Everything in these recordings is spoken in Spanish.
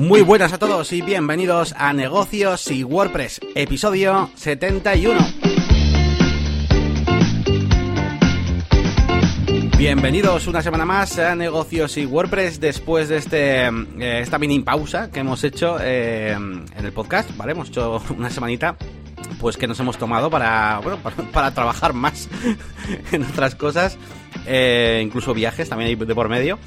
Muy buenas a todos y bienvenidos a Negocios y WordPress, episodio 71. Bienvenidos una semana más a Negocios y WordPress después de este eh, esta mini pausa que hemos hecho eh, en el podcast, ¿vale? Hemos hecho una semanita pues que nos hemos tomado para, bueno, para, trabajar más en otras cosas, eh, incluso viajes también hay de por medio.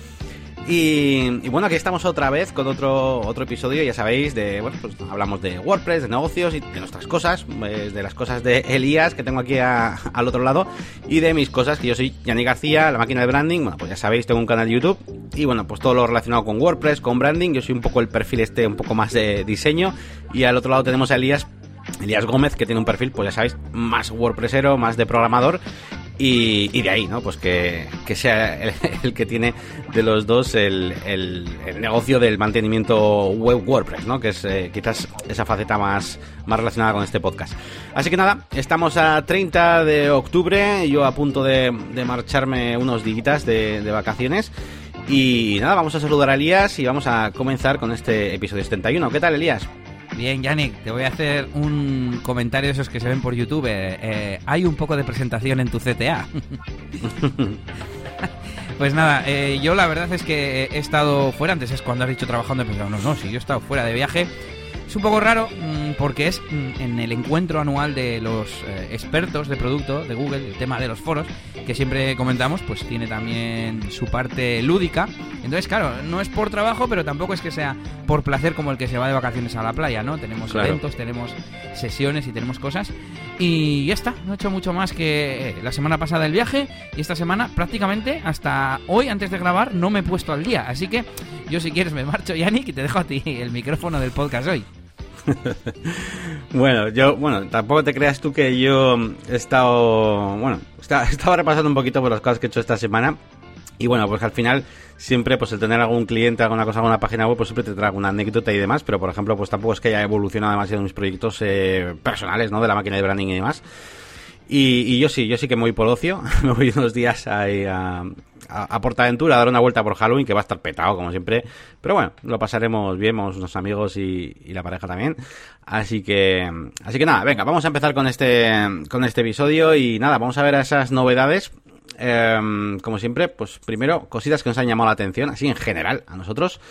Y, bueno, aquí estamos otra vez con otro, otro episodio, ya sabéis, de, bueno, pues hablamos de WordPress, de negocios y de nuestras cosas, de las cosas de Elías que tengo aquí al otro lado y de mis cosas, que yo soy Yanni García, la máquina de branding, bueno, pues ya sabéis, tengo un canal de YouTube y bueno, pues todo lo relacionado con WordPress, con branding, yo soy un poco el perfil este, un poco más de diseño. Y al otro lado tenemos a Elías Elías Gómez, que tiene un perfil, pues ya sabéis, más WordPressero, más de programador. Y, de ahí, ¿no? Pues que, sea el, que tiene de los dos el, negocio del mantenimiento web WordPress, ¿no? Que es eh, quizás esa faceta más, más relacionada con este podcast. Así que nada, estamos a 30 de octubre, yo a punto de, marcharme unos días de, de vacaciones. Y nada, vamos a saludar a Elías y vamos a comenzar con este episodio 71. ¿Qué tal, Elías? Bien, Yannick, te voy a hacer un comentario de esos que se ven por YouTube. Eh, hay un poco de presentación en tu CTA. pues nada, eh, yo la verdad es que he estado fuera, antes es cuando has dicho trabajando, pero no, no, si yo he estado fuera de viaje es un poco raro mm, porque es mm, en el encuentro anual de los eh, expertos de producto de Google, el tema de los foros, que siempre comentamos, pues tiene también su parte lúdica. Entonces, claro, no es por trabajo, pero tampoco es que sea por placer como el que se va de vacaciones a la playa, ¿no? Tenemos eventos, tenemos sesiones y tenemos cosas. Y ya está, no he hecho mucho más que eh, la semana pasada el viaje y esta semana prácticamente hasta hoy antes de grabar no me he puesto al día. Así que yo si quieres me marcho, Yannick, y te dejo a ti el micrófono del podcast hoy. bueno, yo, bueno, tampoco te creas tú que yo he estado, bueno, estaba repasando un poquito por las cosas que he hecho esta semana. Y bueno, pues al final siempre pues el tener algún cliente, alguna cosa, alguna página web, pues siempre te trae alguna anécdota y demás, pero por ejemplo, pues tampoco es que haya evolucionado demasiado mis proyectos eh, personales, ¿no? De la máquina de branding y demás. Y, yo sí, yo sí que me voy por ocio, me voy unos días ahí a, a, Portaventura a dar una vuelta por Halloween, que va a estar petado, como siempre. Pero bueno, lo pasaremos bien, vamos unos amigos y, la pareja también. Así que, así que nada, venga, vamos a empezar con este, con este episodio y nada, vamos a ver esas novedades. Em, como siempre, pues primero, cositas que nos han llamado la atención, así en general, a nosotros.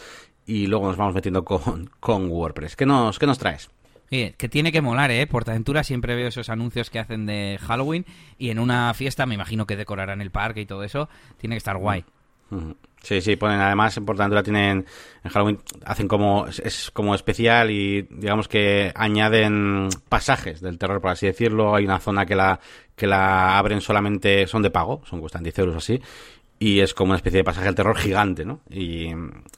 Y luego nos vamos metiendo con, con WordPress. ¿Qué nos, qué nos traes? Que tiene que molar, ¿eh? Portaventura siempre veo esos anuncios que hacen de Halloween y en una fiesta me imagino que decorarán el parque y todo eso. Tiene que estar guay. Sí, sí, ponen además en Portaventura tienen en Halloween hacen como es como especial y digamos que añaden pasajes del terror por así decirlo, hay una zona que la que la abren solamente son de pago, son cuestan 10 euros así y es como una especie de pasaje al terror gigante, ¿no? Y,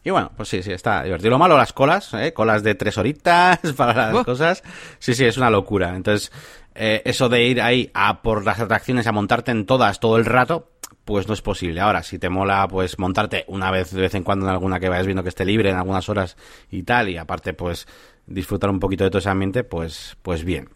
y bueno, pues sí, sí, está divertido. Lo malo, las colas, ¿eh? Colas de tres horitas para las cosas. Sí, sí, es una locura. Entonces, eh, eso de ir ahí a por las atracciones, a montarte en todas todo el rato, pues no es posible. Ahora, si te mola, pues montarte una vez de vez en cuando en alguna que vayas viendo que esté libre en algunas horas y tal, y aparte, pues disfrutar un poquito de todo ese ambiente, pues, pues bien.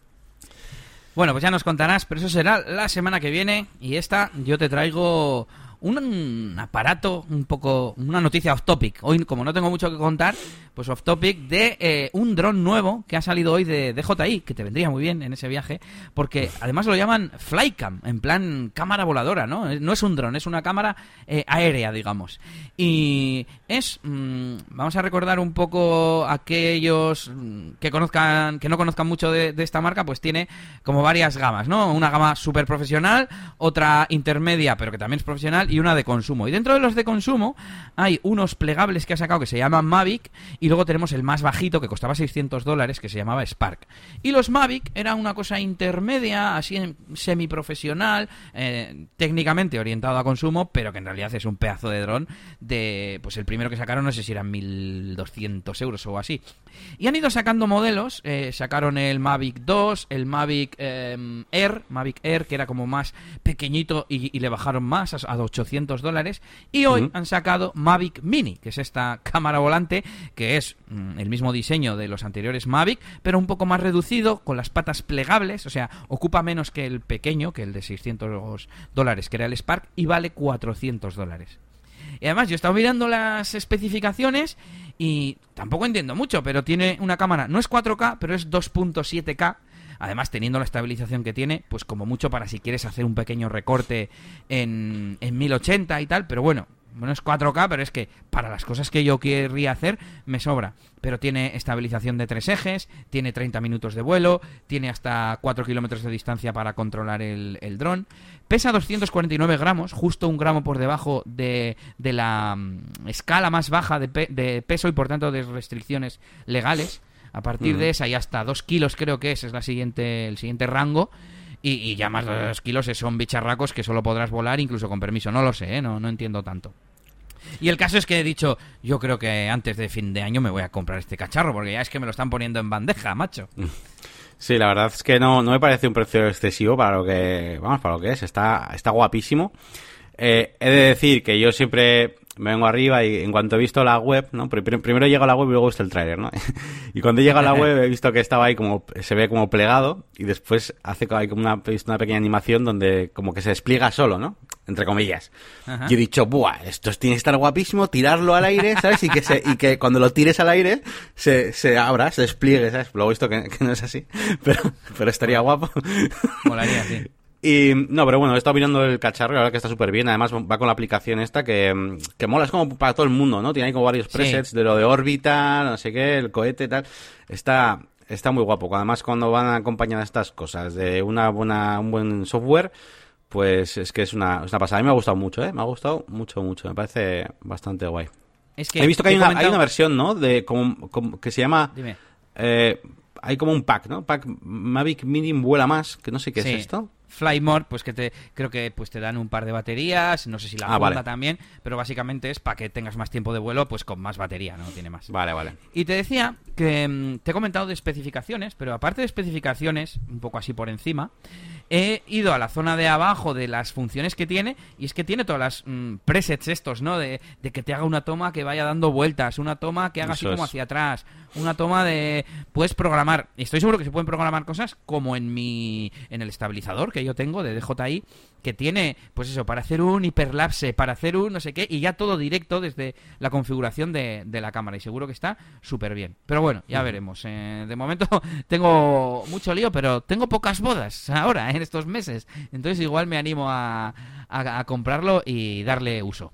Bueno, pues ya nos contarás, pero eso será la semana que viene. Y esta yo te traigo un aparato un poco, una noticia off topic. Hoy, como no tengo mucho que contar, pues off topic de eh, un dron nuevo que ha salido hoy de DJI, que te vendría muy bien en ese viaje, porque además lo llaman Flycam, en plan cámara voladora, ¿no? No es un dron, es una cámara eh, aérea, digamos. Y es, mm, vamos a recordar un poco aquellos que conozcan, que no conozcan mucho de, de esta marca, pues tiene como varias gamas, ¿no? Una gama súper profesional, otra intermedia, pero que también es profesional, y una de consumo. Y dentro de los de consumo hay unos plegables que ha sacado que se llaman Mavic y luego tenemos el más bajito que costaba 600 dólares que se llamaba Spark. Y los Mavic era una cosa intermedia, así semiprofesional, eh, técnicamente orientado a consumo, pero que en realidad es un pedazo de dron de, pues el primero que sacaron no sé si eran 1200 euros o así. Y han ido sacando modelos, eh, sacaron el Mavic 2, el Mavic eh, Air, Mavic Air que era como más pequeñito y, le bajaron más a, a 800 dólares. Y hoy han sacado Mavic Mini, que es esta cámara volante que es mm, el mismo diseño de los anteriores Mavic, pero un poco más reducido, con las patas plegables, o sea, ocupa menos que el pequeño, que el de 600 dólares, que era el Spark, y vale 400 dólares. Y además yo he estado mirando las especificaciones y tampoco entiendo mucho, pero tiene una cámara, no es 4K, pero es 2.7K. Además, teniendo la estabilización que tiene, pues como mucho para si quieres hacer un pequeño recorte en, en 1080 y tal, pero bueno, bueno, es 4K, pero es que para las cosas que yo querría hacer me sobra. Pero tiene estabilización de tres ejes, tiene 30 minutos de vuelo, tiene hasta 4 kilómetros de distancia para controlar el, el dron. Pesa 249 gramos, justo un gramo por debajo de, de la mm, escala más baja de, de peso y por tanto de restricciones legales. A partir de esa y hasta 2 kilos creo que es, es la siguiente, el siguiente rango. Y, y ya más de 2 kilos son bicharracos que solo podrás volar incluso con permiso. No lo sé, ¿eh? no, no entiendo tanto. Y el caso es que he dicho, yo creo que antes de fin de año me voy a comprar este cacharro, porque ya es que me lo están poniendo en bandeja, macho. Sí, la verdad es que no, no me parece un precio excesivo para lo que, vamos, para lo que es. Está, está guapísimo. Eh, he de decir que yo siempre me vengo arriba y en cuanto he visto la web, ¿no? Pri- pri- Primero llego a la web y luego he visto el tráiler, ¿no? y cuando llego a la web he visto que estaba ahí como, se ve como plegado y después hace como una, una pequeña animación donde como que se despliega solo, ¿no? Entre comillas. Ajá. Y he dicho, buah, esto tiene que estar guapísimo, tirarlo al aire, ¿sabes? Y que, se, y que cuando lo tires al aire se, se abra, se despliegue, ¿sabes? Luego he visto que, que no es así, pero, pero estaría guapo. Molaría, sí. Y no, pero bueno, he estado mirando el cacharro, la verdad que está súper bien. Además, va con la aplicación esta que, mm, que mola, es como para todo el mundo, ¿no? Tiene ahí como varios Sí. presets de lo de órbita, no sé qué, el cohete y tal. Está, está muy guapo. Además, cuando van acompañadas estas cosas de una buena, un buen software, pues es que es una, es una pasada. A mí me ha gustado mucho, ¿eh? Me ha gustado mucho, mucho. Me parece bastante guay. Es que He visto que hay una, comentado- hay una versión, ¿no? De como, como- que se llama. Dime. eh, hay como un pack, ¿no? Pack Mavic Mini vuela más, que no sé qué Sí. es esto. Fly More, pues que te creo que pues te dan un par de baterías, no sé si la Ah, vale. también, pero básicamente es para que tengas más tiempo de vuelo, pues con más batería, no tiene más. Vale, vale. Y te decía que mm, te he comentado de especificaciones, pero aparte de especificaciones, un poco así por encima, he ido a la zona de abajo de las funciones que tiene, y es que tiene todas las mm, presets estos, ¿no? De, de que te haga una toma que vaya dando vueltas, una toma que haga así como es. hacia atrás, una toma de... Puedes programar, estoy seguro que se pueden programar cosas como en mi... en el estabilizador que yo tengo de DJI, que tiene, pues eso, para hacer un hiperlapse, para hacer un no sé qué, y ya todo directo desde la configuración de, de la cámara. Y seguro que está súper bien. Pero bueno, ya veremos. Eh, de momento tengo mucho lío, pero tengo pocas bodas ahora, en estos meses. Entonces igual me animo a, a- a comprarlo y darle uso.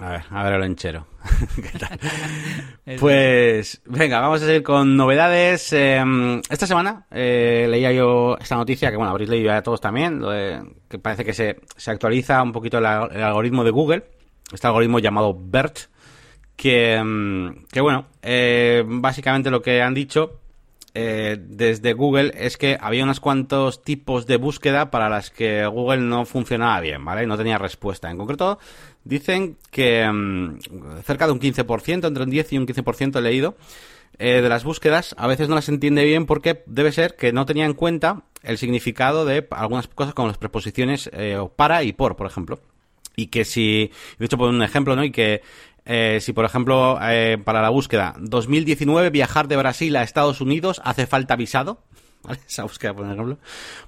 A ver, a ver el enchero. ¿Qué tal? Pues venga, vamos a seguir con novedades. Eh, esta semana eh, leía yo esta noticia, que bueno, habréis leído ya todos también, lo de- que parece que se, se actualiza un poquito el, al- el algoritmo de Google, este algoritmo llamado BERT, que, mm, que bueno, eh, básicamente lo que han dicho eh, desde Google es que había unos cuantos tipos de búsqueda para las que Google no funcionaba bien, ¿vale? No tenía respuesta. En concreto, dicen que mm, cerca de un 15%, entre un 10 y un 15% he leído, eh, de las búsquedas a veces no las entiende bien porque debe ser que no tenía en cuenta el significado de algunas cosas como las preposiciones eh, para y por, por ejemplo. Y que si, de hecho, por un ejemplo, ¿no? Y que eh, si, por ejemplo, eh, para la búsqueda 2019 viajar de Brasil a Estados Unidos hace falta visado, ¿vale? Esa búsqueda, por ejemplo,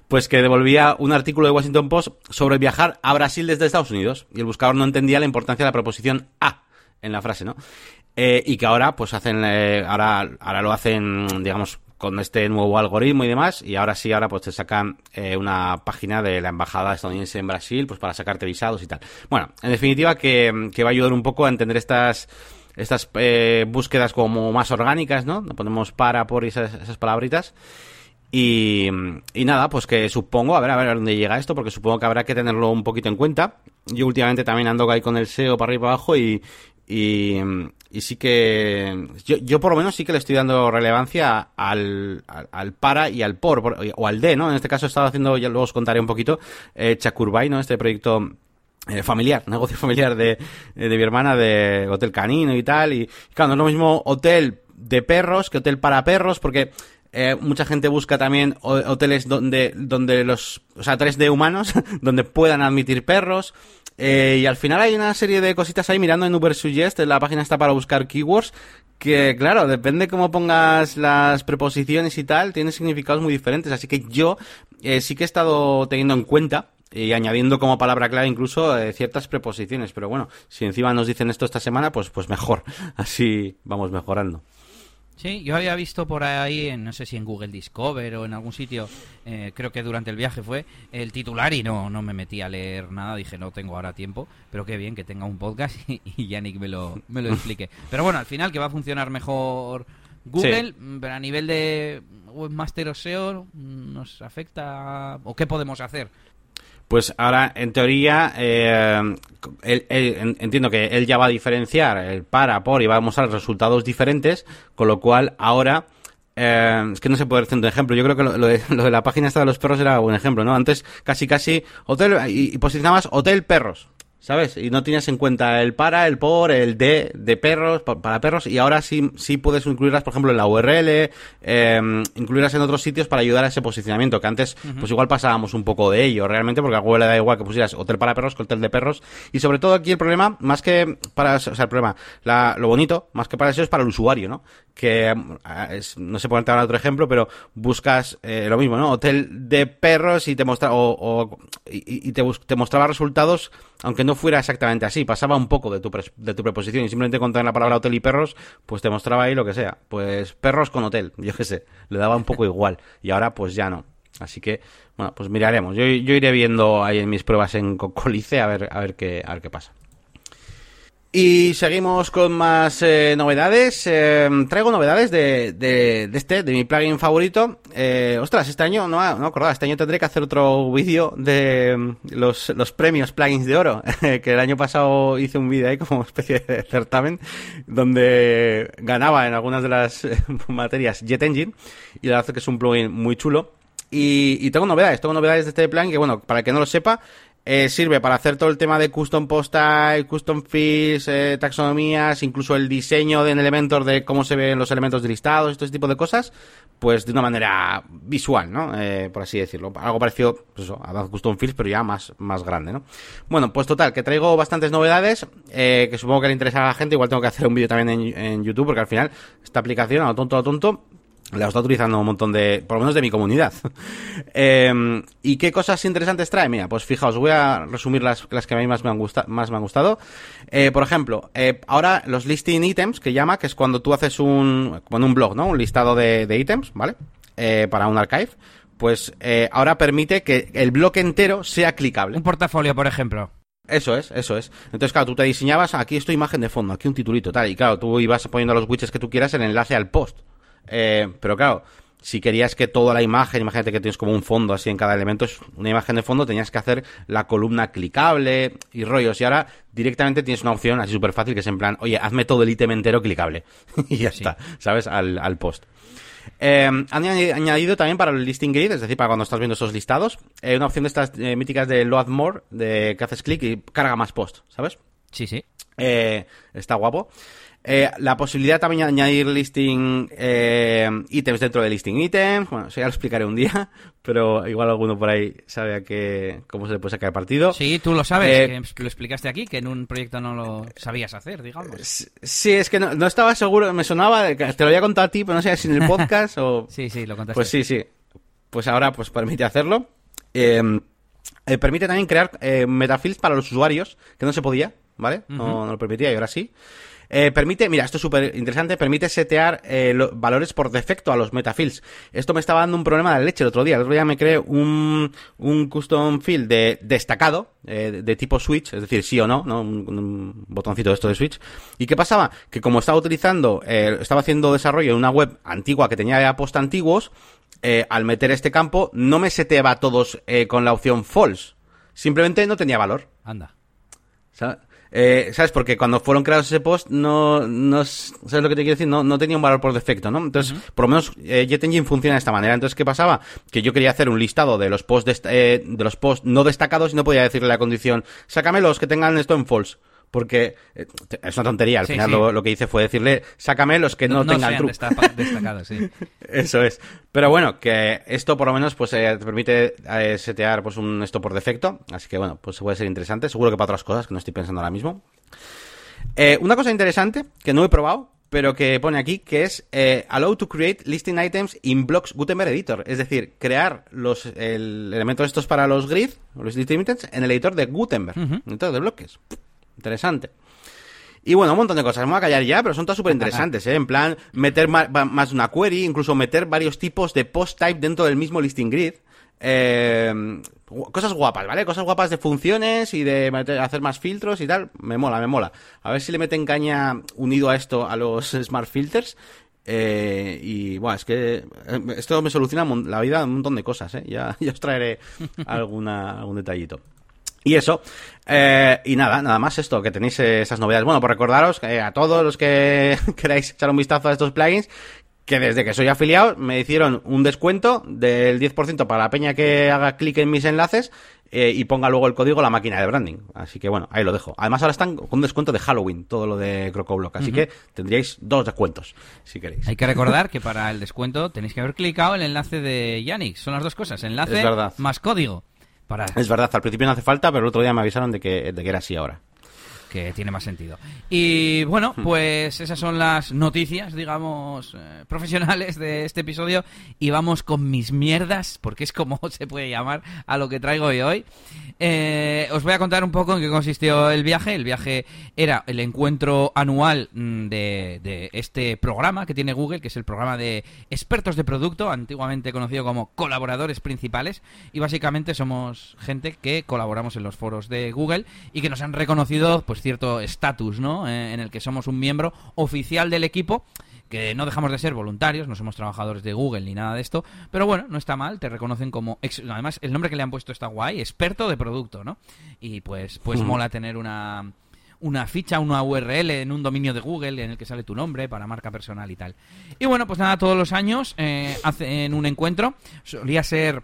pues que devolvía un artículo de Washington Post sobre viajar a Brasil desde Estados Unidos y el buscador no entendía la importancia de la preposición a en la frase, ¿no? Eh, y que ahora, pues hacen, eh, ahora, ahora lo hacen, digamos, con este nuevo algoritmo y demás, y ahora sí, ahora pues te sacan eh, una página de la embajada estadounidense en Brasil, pues para sacarte visados y tal. Bueno, en definitiva que, que va a ayudar un poco a entender estas estas eh, búsquedas como más orgánicas, ¿no? Ponemos para por esas, esas palabritas. Y, y nada, pues que supongo, a ver, a ver dónde llega esto, porque supongo que habrá que tenerlo un poquito en cuenta. Yo últimamente también ando ahí con el SEO para arriba y para abajo y, y sí que yo, yo por lo menos sí que le estoy dando relevancia al, al, para y al por, o al de, ¿no? En este caso he estado haciendo, ya luego os contaré un poquito, eh, Chacurbay, ¿no? Este proyecto eh, familiar, negocio familiar de, de mi hermana de hotel canino y tal. Y claro, no es lo mismo hotel de perros que hotel para perros, porque eh, mucha gente busca también ho- hoteles donde, donde los, o sea, hoteles de humanos, donde puedan admitir perros. Eh, y al final hay una serie de cositas ahí mirando en Uber Suggest, la página está para buscar keywords, que claro, depende cómo pongas las preposiciones y tal, tiene significados muy diferentes. Así que yo eh, sí que he estado teniendo en cuenta y añadiendo como palabra clave incluso eh, ciertas preposiciones. Pero bueno, si encima nos dicen esto esta semana, pues, pues mejor. Así vamos mejorando. Sí, yo había visto por ahí, en, no sé si en Google Discover o en algún sitio, eh, creo que durante el viaje fue, el titular y no, no me metí a leer nada, dije no tengo ahora tiempo, pero qué bien que tenga un podcast y, y Yannick me lo, me lo explique. Pero bueno, al final que va a funcionar mejor Google, pero a nivel de webmaster o SEO, ¿nos afecta o qué podemos hacer? Pues ahora, en teoría, eh, él- entiendo que él ya va a diferenciar el para, por y va a mostrar resultados diferentes, con lo cual ahora... eh, es que no se puede hacer un ejemplo. Yo creo que lo, lo de, lo de la página esta de los perros era un ejemplo, ¿no? Antes casi casi hotel y, y posicionabas hotel perros, ¿sabes? Y no tenías en cuenta el para, el por, el de de perros pa- para perros y ahora sí sí puedes incluirlas, por ejemplo, en la URL, eh, incluirlas en otros sitios para ayudar a ese posicionamiento que antes pues igual pasábamos un poco de ello realmente porque a Google le da igual que pusieras hotel para perros que hotel de perros y sobre todo aquí el problema más que para o sea el problema la- lo bonito más que para eso es para el usuario, ¿no? Que ah, es- no sé ponerte ahora otro ejemplo, pero buscas eh, lo mismo, ¿no? Hotel de perros y te muestra o, y, te, te mostraba resultados aunque no fuera exactamente así, pasaba un poco de tu de tu preposición y simplemente con tener la palabra hotel y perros, pues te mostraba ahí lo que sea, pues perros con hotel, yo qué sé, le daba un poco igual y ahora pues ya no. Así que, bueno, pues miraremos. Yo, yo iré viendo ahí en mis pruebas en Cocolice a ver, a ver qué, a ver qué pasa. Y seguimos con más eh, novedades. Eh, traigo novedades de, de, de este, de mi plugin favorito. Eh, ostras, este año, no, no acordaba, este año tendré que hacer otro vídeo de mm, los, los premios plugins de oro. que el año pasado hice un vídeo ahí como especie de certamen donde ganaba en algunas de las materias Jet Engine. Y la verdad es que es un plugin muy chulo. Y, y tengo novedades, tengo novedades de este plugin que, bueno, para el que no lo sepa, eh, sirve para hacer todo el tema de custom post type, custom fields, eh, taxonomías, incluso el diseño de elementos de cómo se ven los elementos de listados, ese tipo de cosas, pues de una manera visual, ¿no? Eh, por así decirlo. Algo parecido, pues eso, a custom fields, pero ya más, más grande, ¿no? Bueno, pues total, que traigo bastantes novedades, eh, que supongo que le interesa a la gente, igual tengo que hacer un vídeo también en, YouTube, porque al final, esta aplicación, a lo tonto, a tonto, la está utilizando un montón de, por lo menos de mi comunidad. Eh, ¿Y qué cosas interesantes trae? Mira, pues fijaos, voy a resumir las, las que a mí más me han, gusta- más me han gustado. Eh, por ejemplo, eh, ahora los listing items, que llama, que es cuando tú haces un, como en un blog, ¿no? Un listado de, de ítems, ¿vale? Para un archive. Pues ahora permite que el bloque entero sea clicable. Un portafolio, por ejemplo. Eso es, eso es. Entonces, claro, tú te diseñabas, aquí esto imagen de fondo, aquí un titulito, tal, y claro, tú ibas poniendo los widgets que tú quieras el enlace al post. Eh, pero claro, si querías que toda la imagen, imagínate que tienes como un fondo así en cada elemento, es una imagen de fondo, tenías que hacer la columna clicable y rollos. Y ahora directamente tienes una opción así súper fácil que es en plan, oye, hazme todo el ítem entero clicable. y ya está, ¿sabes? Al, al post. Eh, han añadi- añadido también para el listing grid, es decir, para cuando estás viendo esos listados, eh, una opción de estas eh, míticas de load more, de que haces clic y carga más post, ¿sabes? Sí, sí. Está guapo. Eh, la posibilidad también de añadir listing eh, ítems dentro de listing items. Bueno, eso ya lo explicaré un día, pero igual alguno por ahí sabe a qué, cómo se le puede sacar partido. Sí, tú lo sabes, Eh, que lo explicaste aquí, que en un proyecto no lo sabías hacer, digamos. Sí, es que no, no estaba seguro, me sonaba, te lo había contado a ti, pero no sé si en el podcast o... Sí, sí, lo contaste. Pues sí, sí. Pues ahora pues permite hacerlo. Eh, eh, permite también crear eh, metafields para los usuarios, que no se podía, ¿vale? no, no lo permitía y ahora sí. Eh, permite, mira, esto es súper interesante, permite setear eh, lo- valores por defecto a los metafields. Esto me estaba dando un problema de leche el otro día. El otro día me creé un, un custom field de destacado, eh, de, de tipo switch, es decir, sí o no, ¿no? Un, un botoncito de esto de switch. ¿Y qué pasaba? Que como estaba utilizando, estaba haciendo desarrollo en una web antigua que tenía ya post antiguos, al meter este campo, no me seteaba todos con la opción false. Simplemente no tenía valor. Anda. Sa- eh, ¿Sabes? Porque cuando fueron creados ese post, no, no, ¿sabes lo que te quiero decir? No, no tenía un valor por defecto, ¿no? Entonces, por lo menos, eh, Jet Engine funciona de esta manera. Entonces, ¿qué pasaba? Que yo quería hacer un listado de los posts, eh, de los posts no destacados y no podía decirle la condición, sácame los que tengan esto en false. Porque eh, es una tontería. Al Sí, final sí. Lo, lo que hice fue decirle, sácame los que no, tengan destapa- destacados, sí. Eso es. Pero bueno, que esto por lo menos pues eh, te permite eh, setear pues un esto por defecto. Así que bueno, pues puede ser interesante. Seguro que para otras cosas que no estoy pensando ahora mismo. Eh, una cosa interesante que no he probado, pero que pone aquí que es eh, Allow to create listing items in blocks Gutenberg Editor. Es decir, crear los el elementos estos para los grid, los listing items, en el editor de Gutenberg, editor de bloques. Interesante. Y bueno, un montón de cosas. Voy a callar ya, pero son todas súper interesantes, ¿eh? En plan, meter más, más una query, incluso meter varios tipos de post type dentro del mismo listing grid. Eh, cosas guapas, ¿vale? Cosas guapas de funciones y de hacer más filtros y tal. Me mola, me mola. A ver si le meten caña unido a esto a los smart filters. Eh, y bueno, es que eh, esto me soluciona la vida un montón de cosas, ¿eh? Ya, ya os traeré alguna, algún detallito. Y eso, eh, y nada, nada más esto, que tenéis esas novedades. Bueno, por recordaros a todos los que queráis echar un vistazo a estos plugins, que desde que soy afiliado me hicieron un descuento del 10% para la peña que haga clic en mis enlaces eh, y ponga luego el código la máquina de branding. Así que bueno, ahí lo dejo. Además ahora están con un descuento de Halloween, todo lo de CrocoBlock. Así que tendríais dos descuentos, si queréis. Hay que recordar que para el descuento tenéis que haber clicado el enlace de Yannick. Son las dos cosas, enlace más código. Es verdad, al principio no hace falta, pero el otro día me avisaron de que, de que era así ahora que tiene más sentido. Y bueno, pues esas son las noticias, digamos, eh, profesionales de este episodio. Y vamos con mis mierdas, porque es como se puede llamar a lo que traigo hoy. Eh, os voy a contar un poco en qué consistió el viaje. El viaje era el encuentro anual mm, de, de este programa que tiene Google, que es el programa de expertos de producto, antiguamente conocido como colaboradores principales. Y básicamente somos gente que colaboramos en los foros de Google y que nos han reconocido, pues cierto estatus, ¿no? Eh, en el que somos un miembro oficial del equipo que no dejamos de ser voluntarios, no somos trabajadores de Google ni nada de esto, pero bueno, no está mal, te reconocen como, además el nombre que le han puesto está guay, experto de producto, ¿no? Y pues, pues mola tener una, una ficha, una URL en un dominio de Google en el que sale tu nombre para marca personal y tal. Y bueno, pues nada, todos los años eh, hacen un encuentro, solía ser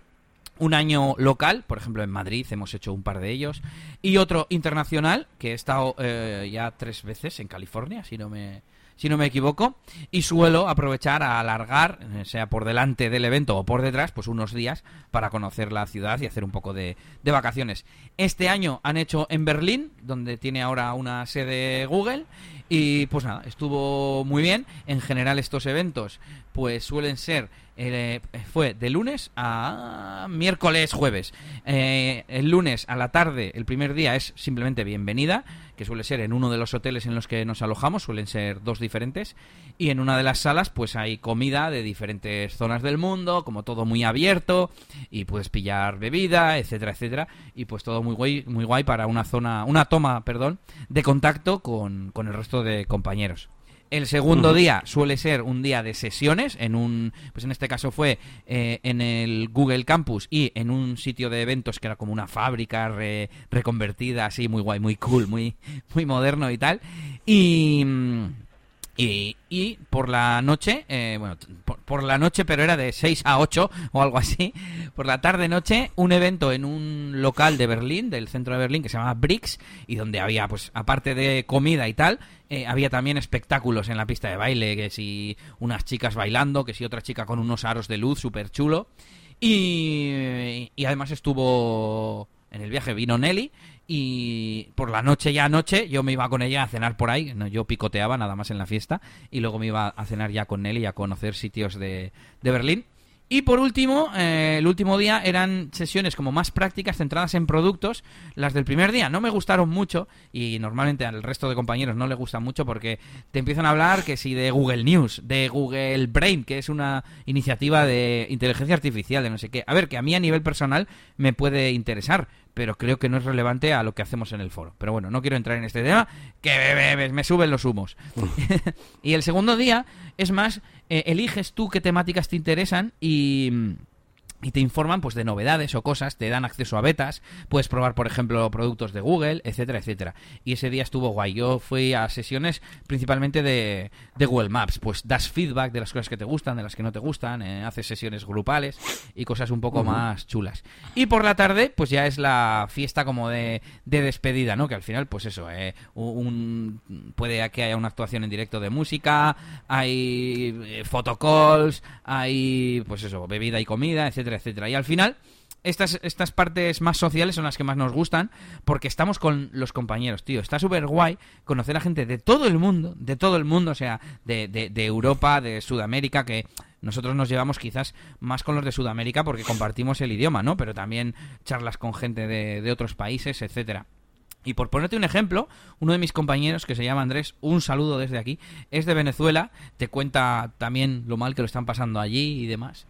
un año local, por ejemplo en Madrid hemos hecho un par de ellos, y otro internacional, que he estado eh, ya tres veces en California, si no me, si no me equivoco, y suelo aprovechar a alargar, eh, sea por delante del evento o por detrás, pues unos días para conocer la ciudad y hacer un poco de, de vacaciones. Este año han hecho en Berlín, donde tiene ahora una sede Google, y pues nada, estuvo muy bien. En general estos eventos pues suelen ser eh, fue de lunes a miércoles, jueves. Eh, el lunes a la tarde, el primer día es simplemente bienvenida, que suele ser en uno de los hoteles en los que nos alojamos, suelen ser dos diferentes, y en una de las salas pues hay comida de diferentes zonas del mundo, como todo muy abierto, y puedes pillar bebida, etcétera, etcétera, y pues todo muy guay, muy guay para una zona, una toma, perdón, de contacto con, con el resto de compañeros. El segundo día suele ser un día de sesiones, en un, pues en este caso fue eh, en el Google Campus y en un sitio de eventos que era como una fábrica reconvertida, así muy guay, muy cool, muy, muy moderno y tal. Y mm, y, por la noche, eh, bueno, por, la noche, pero era de 6 a 8 o algo así, por la tarde-noche, un evento en un local de Berlín, del centro de Berlín, que se llama Brix, y donde había, pues, aparte de comida y tal, eh, había también espectáculos en la pista de baile, que si unas chicas bailando, que si otra chica con unos aros de luz súper chulo. Y, y además estuvo en el viaje vino Nelly y por la noche ya anoche yo me iba con ella a cenar por ahí, yo picoteaba nada más en la fiesta y luego me iba a cenar ya con Nelly y a conocer sitios de, de Berlín y por último, eh, el último día eran sesiones como más prácticas centradas en productos. Las del primer día no me gustaron mucho y normalmente al resto de compañeros no les gustan mucho porque te empiezan a hablar que si de Google News, de Google Brain, que es una iniciativa de inteligencia artificial, de no sé qué. A ver, que a mí a nivel personal me puede interesar, pero creo que no es relevante a lo que hacemos en el foro. Pero bueno, no quiero entrar en este tema, que me, me suben los humos. y el segundo día es más eh, eliges tú qué temáticas te interesan y y te informan pues de novedades o cosas, te dan acceso a betas, puedes probar por ejemplo productos de Google, etcétera, etcétera. Y ese día estuvo guay. Yo fui a sesiones principalmente de, de Google Maps, pues das feedback de las cosas que te gustan, de las que no te gustan, eh, haces sesiones grupales y cosas un poco más chulas. Y por la tarde pues ya es la fiesta como de, de despedida, ¿no? Que al final pues eso, eh, un, puede que haya una actuación en directo de música, hay eh, photocalls, hay pues eso, bebida y comida, etcétera etcétera. Y al final, estas, estas partes más sociales son las que más nos gustan porque estamos con los compañeros, tío. Está súper guay conocer a gente de todo el mundo, de todo el mundo, o sea, de, de, Europa, de Sudamérica, que nosotros nos llevamos quizás más con los de Sudamérica porque compartimos el idioma, ¿no? Pero también charlas con gente de, de otros países, etcétera. Y por ponerte un ejemplo, uno de mis compañeros, que se llama Andrés, un saludo desde aquí, es de Venezuela, te cuenta también lo mal que lo están pasando allí y demás.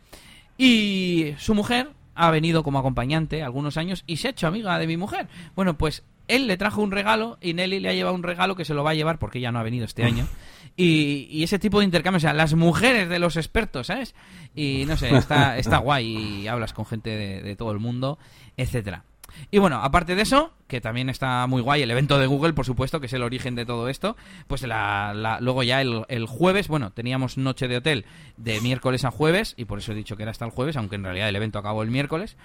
Y su mujer ha venido como acompañante algunos años y se ha hecho amiga de mi mujer. Bueno, pues él le trajo un regalo y Nelly le ha llevado un regalo que se lo va a llevar porque ya no ha venido este año. Y, ese tipo de intercambio, o sea, las mujeres de los expertos, ¿sabes? Y no sé, está, está guay y hablas con gente de, de todo el mundo, etcétera. Y bueno, aparte de eso, que también está muy guay, el evento de Google, por supuesto, que es el origen de todo esto, pues la, luego ya el, el, jueves, bueno, teníamos noche de hotel de miércoles a jueves, y por eso he dicho que era hasta el jueves, aunque en realidad el evento acabó el miércoles.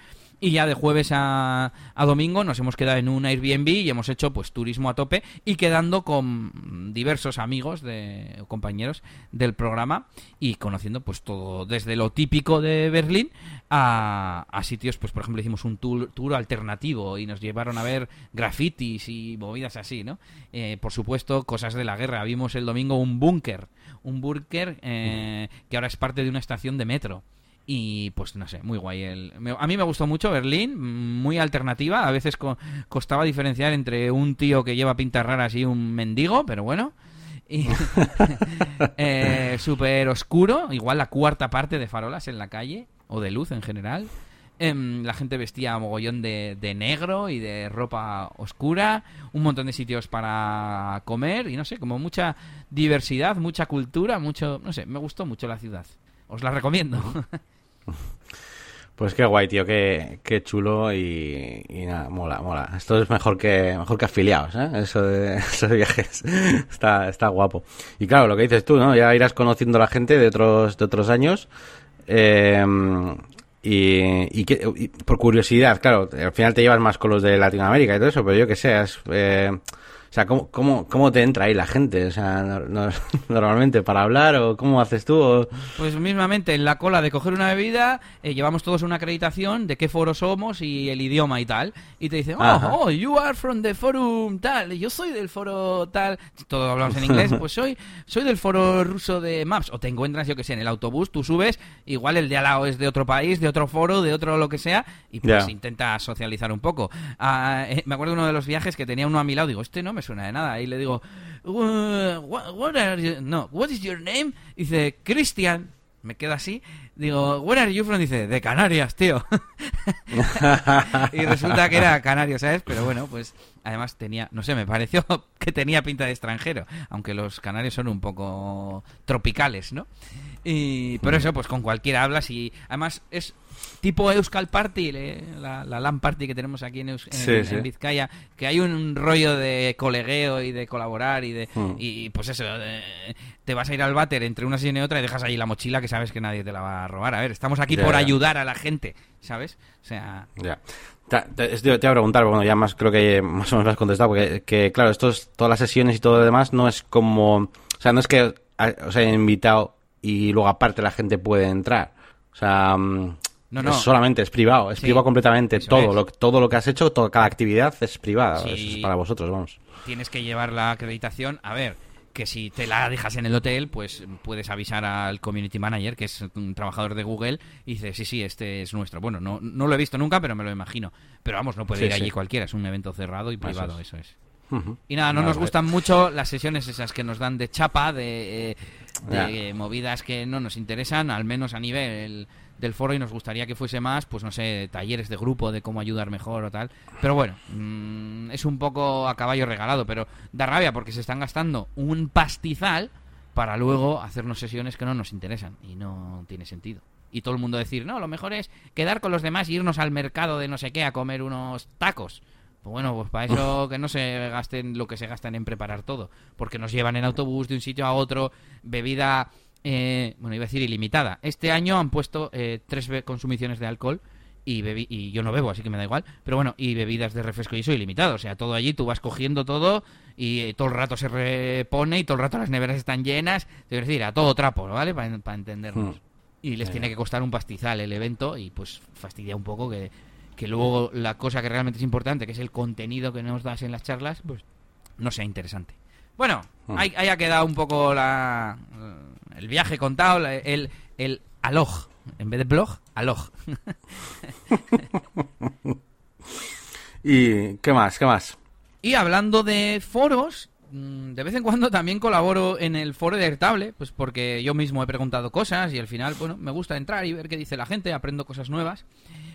Y ya de jueves a, domingo nos hemos quedado en un Airbnb y hemos hecho pues turismo a tope y quedando con diversos amigos de compañeros del programa y conociendo pues todo desde lo típico de Berlín a, a sitios pues por ejemplo hicimos un tour, tour, alternativo y nos llevaron a ver grafitis y movidas así, ¿no? Eh, por supuesto cosas de la guerra. Vimos el domingo un búnker, un búnker eh, que ahora es parte de una estación de metro. Y pues no sé, muy guay. El, a mí me gustó mucho Berlín, muy alternativa. A veces costaba diferenciar entre un tío que lleva pintas raras y un mendigo, pero bueno. Y, eh, Súper oscuro, igual la cuarta parte de farolas en la calle, o de luz en general. Em, la gente vestía mogollón de, de, negro y de ropa oscura, un montón de sitios para comer y no sé, como mucha diversidad, mucha cultura, mucho, no sé, me gustó mucho la ciudad. Os la recomiendo. Pues qué guay, tío, qué, qué chulo y, nada, mola, mola. Esto es mejor que mejor que afiliados, ¿eh? Eso de esos viajes. está, está guapo. Y claro, lo que dices tú, ¿no? Ya irás conociendo a la gente de otros, de otros años. Eh, y, y, por curiosidad, claro, al final te llevas más con los de Latinoamérica y todo eso, pero yo que sé, eh, o sea, ¿cómo, cómo, cómo te entra ahí la gente? O sea, normalmente para hablar o cómo haces tú? Pues mismamente en la cola de coger una bebida eh, llevamos todos una acreditación de qué foro somos y el idioma y tal. Y te dicen, oh, oh, you are from the forum tal. Yo soy del foro tal. Todos hablamos en inglés. Pues soy, soy del foro ruso de Maps. O te encuentras, yo que sé, en el autobús, tú subes, igual el de al lado es de otro país, de otro foro, de otro lo que sea, y pues intenta socializar un poco. Ah, eh, me acuerdo de uno de los viajes que tenía uno a mi lado, digo, este no me suena de nada. Y le digo, what, are no, what is your name? dice, Christian. Me queda así. Digo, where are you from? Dice, de Canarias, tío. y resulta que era canario, ¿sabes? Pero bueno, pues además tenía, no sé, me pareció que tenía pinta de extranjero, aunque los canarios son un poco tropicales, ¿no? Y por eso, pues con cualquiera hablas y además es tipo Euskal Party, la, la LAN Party que tenemos aquí en, Vizcaya, que hay un rollo de colegueo y de colaborar y de hmm. y pues eso, te vas a ir al váter entre una sesión y otra y dejas ahí la mochila que sabes que nadie te la va a robar. A ver, estamos aquí por ayudar a la gente, ¿sabes? O sea... Te, te, voy a preguntar, bueno, ya más creo que más o menos has contestado, porque que, claro, esto es, todas las sesiones y todo lo demás no es como... O sea, no es que os hayan invitado y luego aparte la gente puede entrar. O sea... Mm, no, solamente, es privado, es privado completamente. Todo lo, todo lo que has hecho, toda, cada actividad es privada. Eso es para vosotros, vamos. Tienes que llevar la acreditación. A ver, que si te la dejas en el hotel, pues puedes avisar al community manager, que es un trabajador de Google, y dice, sí, sí, este es nuestro. Bueno, no, no lo he visto nunca, pero me lo imagino. Pero vamos, no puede ir allí cualquiera, es un evento cerrado y privado, eso es. Y nada, no nos gustan mucho las sesiones esas que nos dan de chapa, de, eh, movidas que no nos interesan, al menos a nivel del foro y nos gustaría que fuese más, pues no sé, talleres de grupo de cómo ayudar mejor o tal. Pero bueno, mm, es un poco a caballo regalado, pero da rabia porque se están gastando un pastizal para luego hacernos sesiones que no nos interesan y no tiene sentido. Y todo el mundo decir, no, lo mejor es quedar con los demás y irnos al mercado de no sé qué a comer unos tacos. Pues bueno, pues para eso que no se gasten lo que se gastan en preparar todo, porque nos llevan en autobús de un sitio a otro, bebida eh, bueno, iba a decir ilimitada. Este año han puesto eh, tres consumiciones de alcohol y, y yo no bebo, así que me da igual. Pero bueno, y bebidas de refresco y eso ilimitado. O sea, todo allí, tú vas cogiendo todo y eh, todo el rato se repone y todo el rato las neveras están llenas. Es decir, a todo trapo, ¿vale? Para entendernos. Hmm. Y les tiene que costar un pastizal el evento y pues fastidia un poco que, que luego la cosa que realmente es importante, que es el contenido que nos das en las charlas, pues no sea interesante. Bueno, Mm. ahí, ahí ha quedado un poco la, el viaje contado, la- el, el aloj. En vez de blog, aloj. ¿Y qué más? ¿Qué más? Y hablando de foros, mm, de vez en cuando también colaboro en el foro de Airtable, pues porque yo mismo he preguntado cosas y al final, bueno, me gusta entrar y ver qué dice la gente, aprendo cosas nuevas.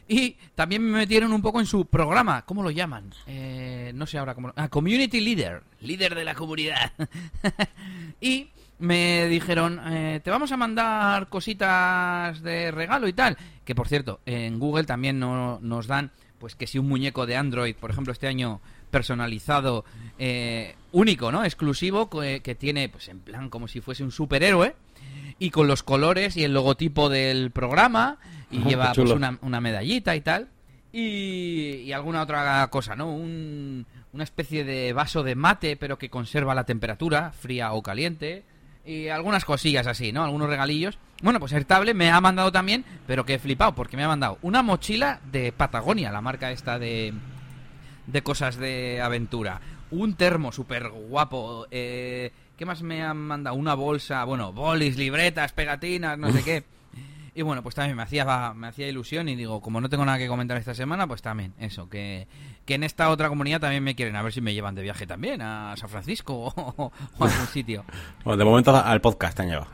Y también me metieron un poco en su programa, ¿cómo lo llaman? Eh, no sé ahora cómo... lo- Ah, Community Leader, líder de la comunidad. y me dijeron, eh, te vamos a mandar cositas de regalo y tal. Que por cierto, en Google también no- nos dan, pues que si un muñeco de Android, por ejemplo, este año personalizado, eh, único, ¿no? Exclusivo, que, que tiene, pues en plan como si fuese un superhéroe. Y con los colores y el logotipo del programa. Y Ajá, lleva pues una, una medallita y tal. Y, y alguna otra cosa, ¿no? Un- una especie de vaso de mate, pero que conserva la temperatura, fría o caliente. Y algunas cosillas así, ¿no? Algunos regalillos. Bueno, pues Airtable me ha mandado también, pero que he flipado, porque me ha mandado una mochila de Patagonia, la marca esta de, de cosas de aventura. Un termo súper guapo. Eh, ¿Qué más me han mandado? Una bolsa, bueno, bolis, libretas, pegatinas, no sé qué. Y bueno, pues también me hacía, me hacía ilusión y digo, como no tengo nada que comentar esta semana, pues también, eso, que, que en esta otra comunidad también me quieren, a ver si me llevan de viaje también a San Francisco o, o a algún sitio. Bueno, de momento al podcast te han llevado.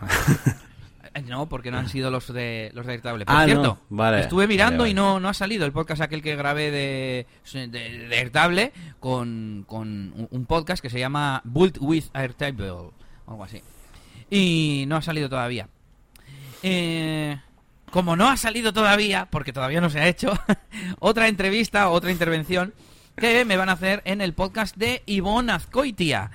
Eh, No, porque no han sido los de los de Airtable. Por Ah, no, cierto, vale, estuve mirando vale, y no, no ha salido el podcast aquel que grabé de, de, de Airtable con, con un- un podcast que se llama Build with Airtable o algo así. Y no ha salido todavía. Eh, como no ha salido todavía, porque todavía no se ha hecho, otra entrevista, otra intervención que me van a hacer en el podcast de Ivonne Azcoitia.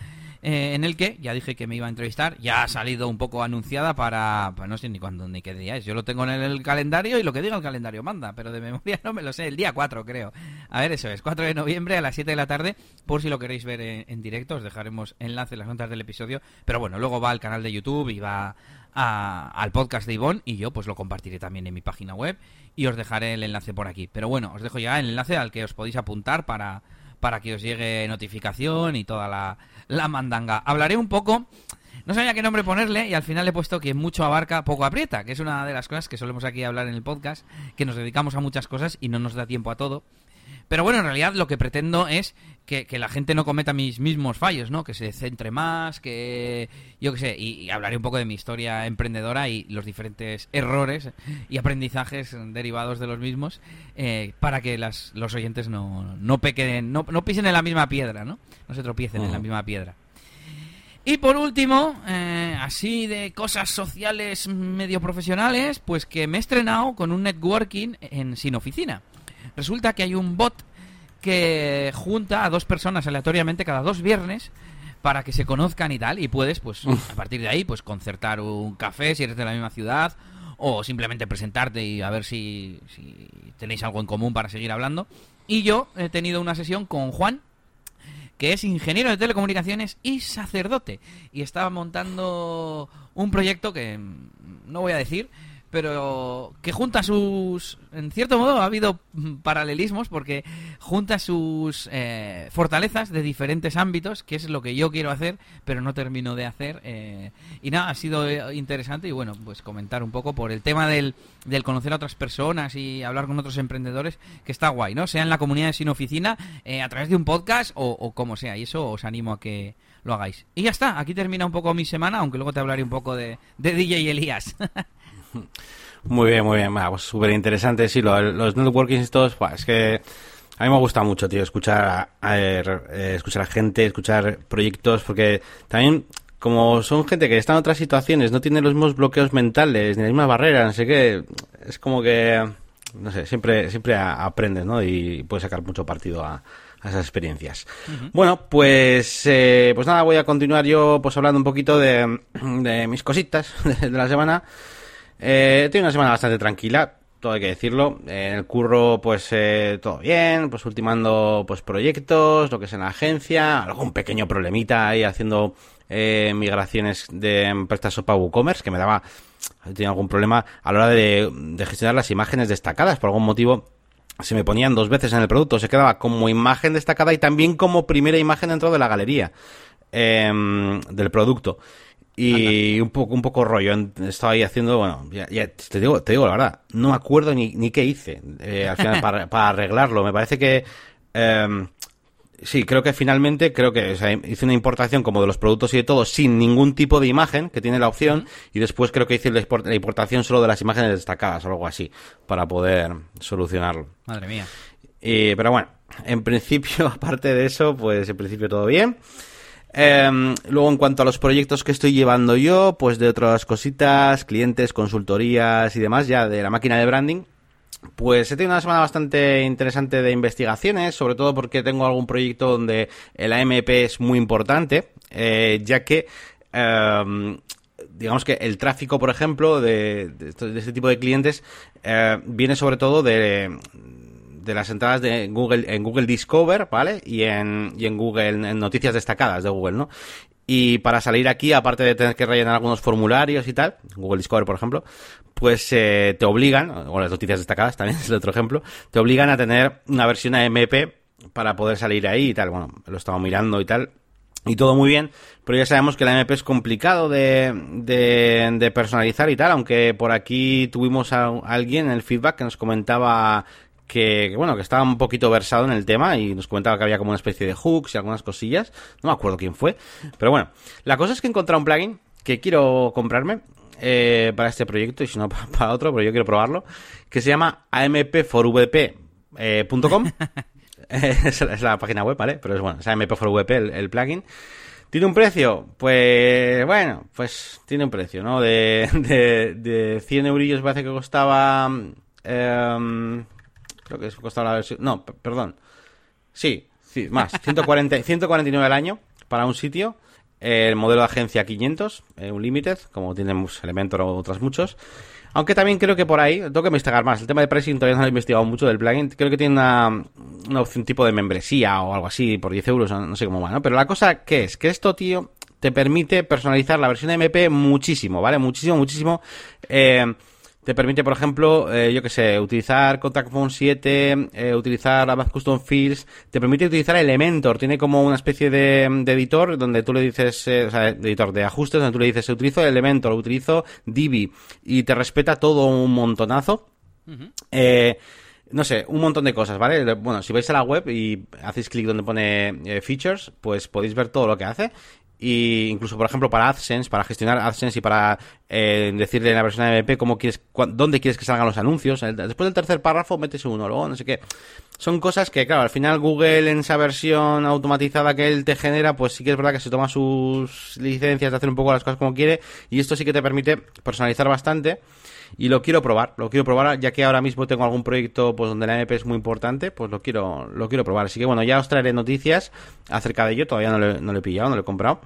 Eh, en el que ya dije que me iba a entrevistar, ya ha salido un poco anunciada para, para no sé ni cuándo ni qué día es. Yo lo tengo en el calendario y lo que diga el calendario manda, pero de memoria no me lo sé, el día 4 creo. A ver, eso es, 4 de noviembre a las 7 de la tarde, por si lo queréis ver en, directo, os dejaremos enlace en las notas del episodio, pero bueno, luego va al canal de YouTube y va a- al podcast de Ivonne y yo pues lo compartiré también en mi página web y os dejaré el enlace por aquí. Pero bueno, os dejo ya el enlace al que os podéis apuntar para, para que os llegue notificación y toda la, la mandanga. Hablaré un poco, no sabía qué nombre ponerle y al final le he puesto que mucho abarca, poco aprieta, que es una de las cosas que solemos aquí hablar en el podcast, que nos dedicamos a muchas cosas y no nos da tiempo a todo. Pero bueno, en realidad lo que pretendo es que, que la gente no cometa mis mismos fallos, ¿no? Que se centre más, que yo qué sé, y, y hablaré un poco de mi historia emprendedora y los diferentes errores y aprendizajes derivados de los mismos eh, para que las, los oyentes no, no pequen, no, no pisen en la misma piedra, ¿no? No se tropiecen en la misma piedra. Y por último, eh, así de cosas sociales medio profesionales, pues que me he estrenado con un networking en Sin Oficina. Resulta que hay un bot que junta a dos personas aleatoriamente cada dos viernes para que se conozcan y tal, y puedes, pues, a partir de ahí, pues, concertar un café si eres de la misma ciudad, o simplemente presentarte y a ver si, si tenéis algo en común para seguir hablando. Y yo he tenido una sesión con Juan, que es ingeniero de telecomunicaciones y sacerdote. Y estaba montando un proyecto que mm, no voy a decir, pero que junta sus... En cierto modo ha habido paralelismos porque junta sus eh, fortalezas de diferentes ámbitos, que es lo que yo quiero hacer, pero no termino de hacer. eh, y nada, ha sido eh, interesante y bueno, pues comentar un poco por el tema del, del conocer a otras personas y hablar con otros emprendedores, que está guay, ¿no? Sea en la comunidad de Sin Oficina, eh, a través de un podcast o, o como sea. Y eso os animo a que lo hagáis. Y ya está, aquí termina un poco mi semana, aunque luego te hablaré un poco de, de DJ Elías. Muy bien, muy bien. Bueno, pues súper interesante. Sí, lo- los networkings estos, buah, es que a mí me gusta mucho, tío, escuchar a, a- eh, escuchar a gente, escuchar proyectos, porque también, como son gente que está en otras situaciones, no tiene los mismos bloqueos mentales, ni las mismas barreras, no sé qué, es como que, no sé, siempre, siempre aprendes, ¿no? Y puedes sacar mucho partido a, a esas experiencias. Bueno, pues, eh, pues nada, voy a continuar yo, pues hablando un poquito de, de mis cositas de la semana. Eh, he tenido una semana bastante tranquila, todo hay que decirlo. Eh, en el curro, pues eh, todo bien, pues ultimando pues proyectos, lo que es en la agencia, algún pequeño problemita ahí haciendo eh, migraciones de PrestaShop a WooCommerce, que me daba, tenía algún problema a la hora de, de gestionar las imágenes destacadas, por algún motivo se me ponían dos veces en el producto, se quedaba como imagen destacada y también como primera imagen dentro de la galería em, del producto. Y un poco, un poco rollo. Estaba ahí haciendo, bueno, ya, te, digo, te digo la verdad, no me acuerdo ni, ni qué hice eh, al final para, para, arreglarlo. Me parece que eh, Sí, creo que finalmente, creo que hice una importación como de los productos y de todo sin ningún tipo de imagen, que tiene la opción, y después creo que hice la importación solo de las imágenes destacadas o algo así, para poder solucionarlo. Madre mía. pero bueno, en principio, aparte de eso, pues en principio todo bien. Em, luego, en cuanto a los proyectos que estoy llevando yo, pues de otras cositas, clientes, consultorías y demás, ya de la máquina de branding, pues he tenido una semana bastante interesante de investigaciones, sobre todo porque tengo algún proyecto donde el AMP es muy importante, eh, ya que em, digamos que el tráfico, por ejemplo, de, este tipo de clientes eh, viene sobre todo de, de las entradas de Google en Google Discover, ¿vale? Y en, y en Google en noticias destacadas de Google, ¿no? Y para salir aquí, aparte de tener que rellenar algunos formularios y tal, Google Discover, por ejemplo, pues eh, te obligan, o las noticias destacadas también es el otro ejemplo, te obligan a tener una versión AMP para poder salir ahí y tal. Bueno, lo estaba mirando y tal. Y todo muy bien, pero ya sabemos que la AMP es complicado de, de personalizar y tal, aunque por aquí tuvimos a alguien en el feedback que nos comentaba que, bueno, que estaba un poquito versado en el tema y nos comentaba que había como una especie de hooks y algunas cosillas. No me acuerdo quién fue. Pero bueno, la cosa es que he encontrado un plugin que quiero comprarme eh, para este proyecto y si no para otro, pero yo quiero probarlo, que se llama ampforvp.com. Eh, es, es, la página web, ¿vale? Pero es bueno, es ampforvp el, el plugin. ¿Tiene un precio? Pues bueno, pues tiene un precio, ¿no? De, de, de 100 eurillos parece que costaba... Eh, Creo que costaba la versión. No, perdón. Sí, sí, más. 140, 149 al año para un sitio. El modelo de agencia 500, eh, un limited, como tienen Elementor o otros muchos. Aunque también creo que por ahí, tengo que investigar más. El tema de pricing todavía no lo he investigado mucho del plugin. Creo que tiene una, una opción tipo de membresía o algo así por 10 euros, no sé cómo va, ¿no? Pero la cosa que es que esto, tío, te permite personalizar la versión de MP muchísimo, ¿vale? Muchísimo, muchísimo. Eh, te permite, por ejemplo, eh, yo que sé, utilizar Contact Phone 7, eh, utilizar Avast Custom Fields, te permite utilizar Elementor, tiene como una especie de, editor donde tú le dices, eh, o sea, editor de ajustes, donde tú le dices, utilizo Elementor, utilizo Divi, y te respeta todo un montonazo. no sé, un montón de cosas, ¿vale? Bueno, si vais a la web y hacéis clic donde pone features, pues podéis ver todo lo que hace y incluso por ejemplo para AdSense, para gestionar AdSense y para eh, decirle en la versión de MP cómo quieres, dónde quieres que salgan los anuncios. Después del tercer párrafo metes uno, luego no sé qué. Son cosas que, claro, al final Google en esa versión automatizada que él te genera, pues sí que es verdad que se toma sus licencias de hacer un poco las cosas como quiere y esto sí que te permite personalizar bastante y lo quiero probar, lo quiero probar ya que ahora mismo tengo algún proyecto pues donde la MP es muy importante, pues lo quiero lo quiero probar. Así que bueno, ya os traeré noticias acerca de ello, todavía no lo, no lo he pillado, no lo he comprado.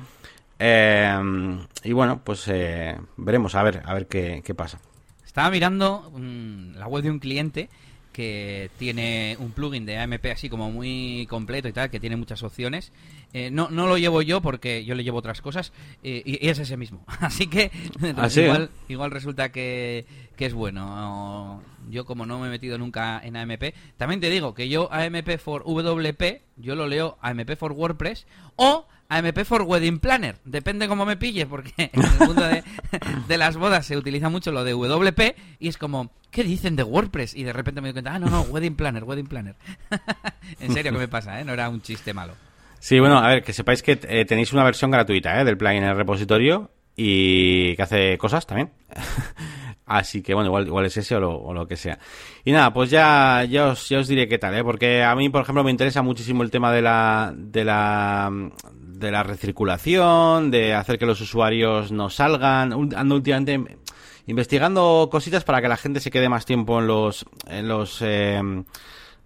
Eh, y bueno, pues eh, veremos a ver a ver qué, qué pasa. Estaba mirando mm, la web de un cliente que tiene un plugin de AMP así como muy completo y tal, que tiene muchas opciones. Eh, no, no lo llevo yo porque yo le llevo otras cosas eh, y, es ese mismo. Así que ¿Ah, igual, igual resulta que, que es bueno. Yo como no me he metido nunca en AMP, también te digo que yo AMP for WP, yo lo leo AMP for WordPress o AMP for Wedding Planner. Depende cómo me pille, porque en el mundo de, de, las bodas se utiliza mucho lo de WP y es como, ¿qué dicen de WordPress? Y de repente me doy cuenta, ah, no, no, Wedding Planner, Wedding Planner. en serio, ¿qué me pasa? Eh? No era un chiste malo. Sí, bueno, a ver, que sepáis que eh, tenéis una versión gratuita ¿eh? del plugin en el repositorio y que hace cosas también. Así que bueno, igual, igual es ese o lo, que sea. Y nada, pues ya, ya, os, ya os diré qué tal, ¿eh? porque a mí, por ejemplo, me interesa muchísimo el tema de la, de la, de la recirculación, de hacer que los usuarios no salgan. Ando últimamente investigando cositas para que la gente se quede más tiempo en los, en los, eh,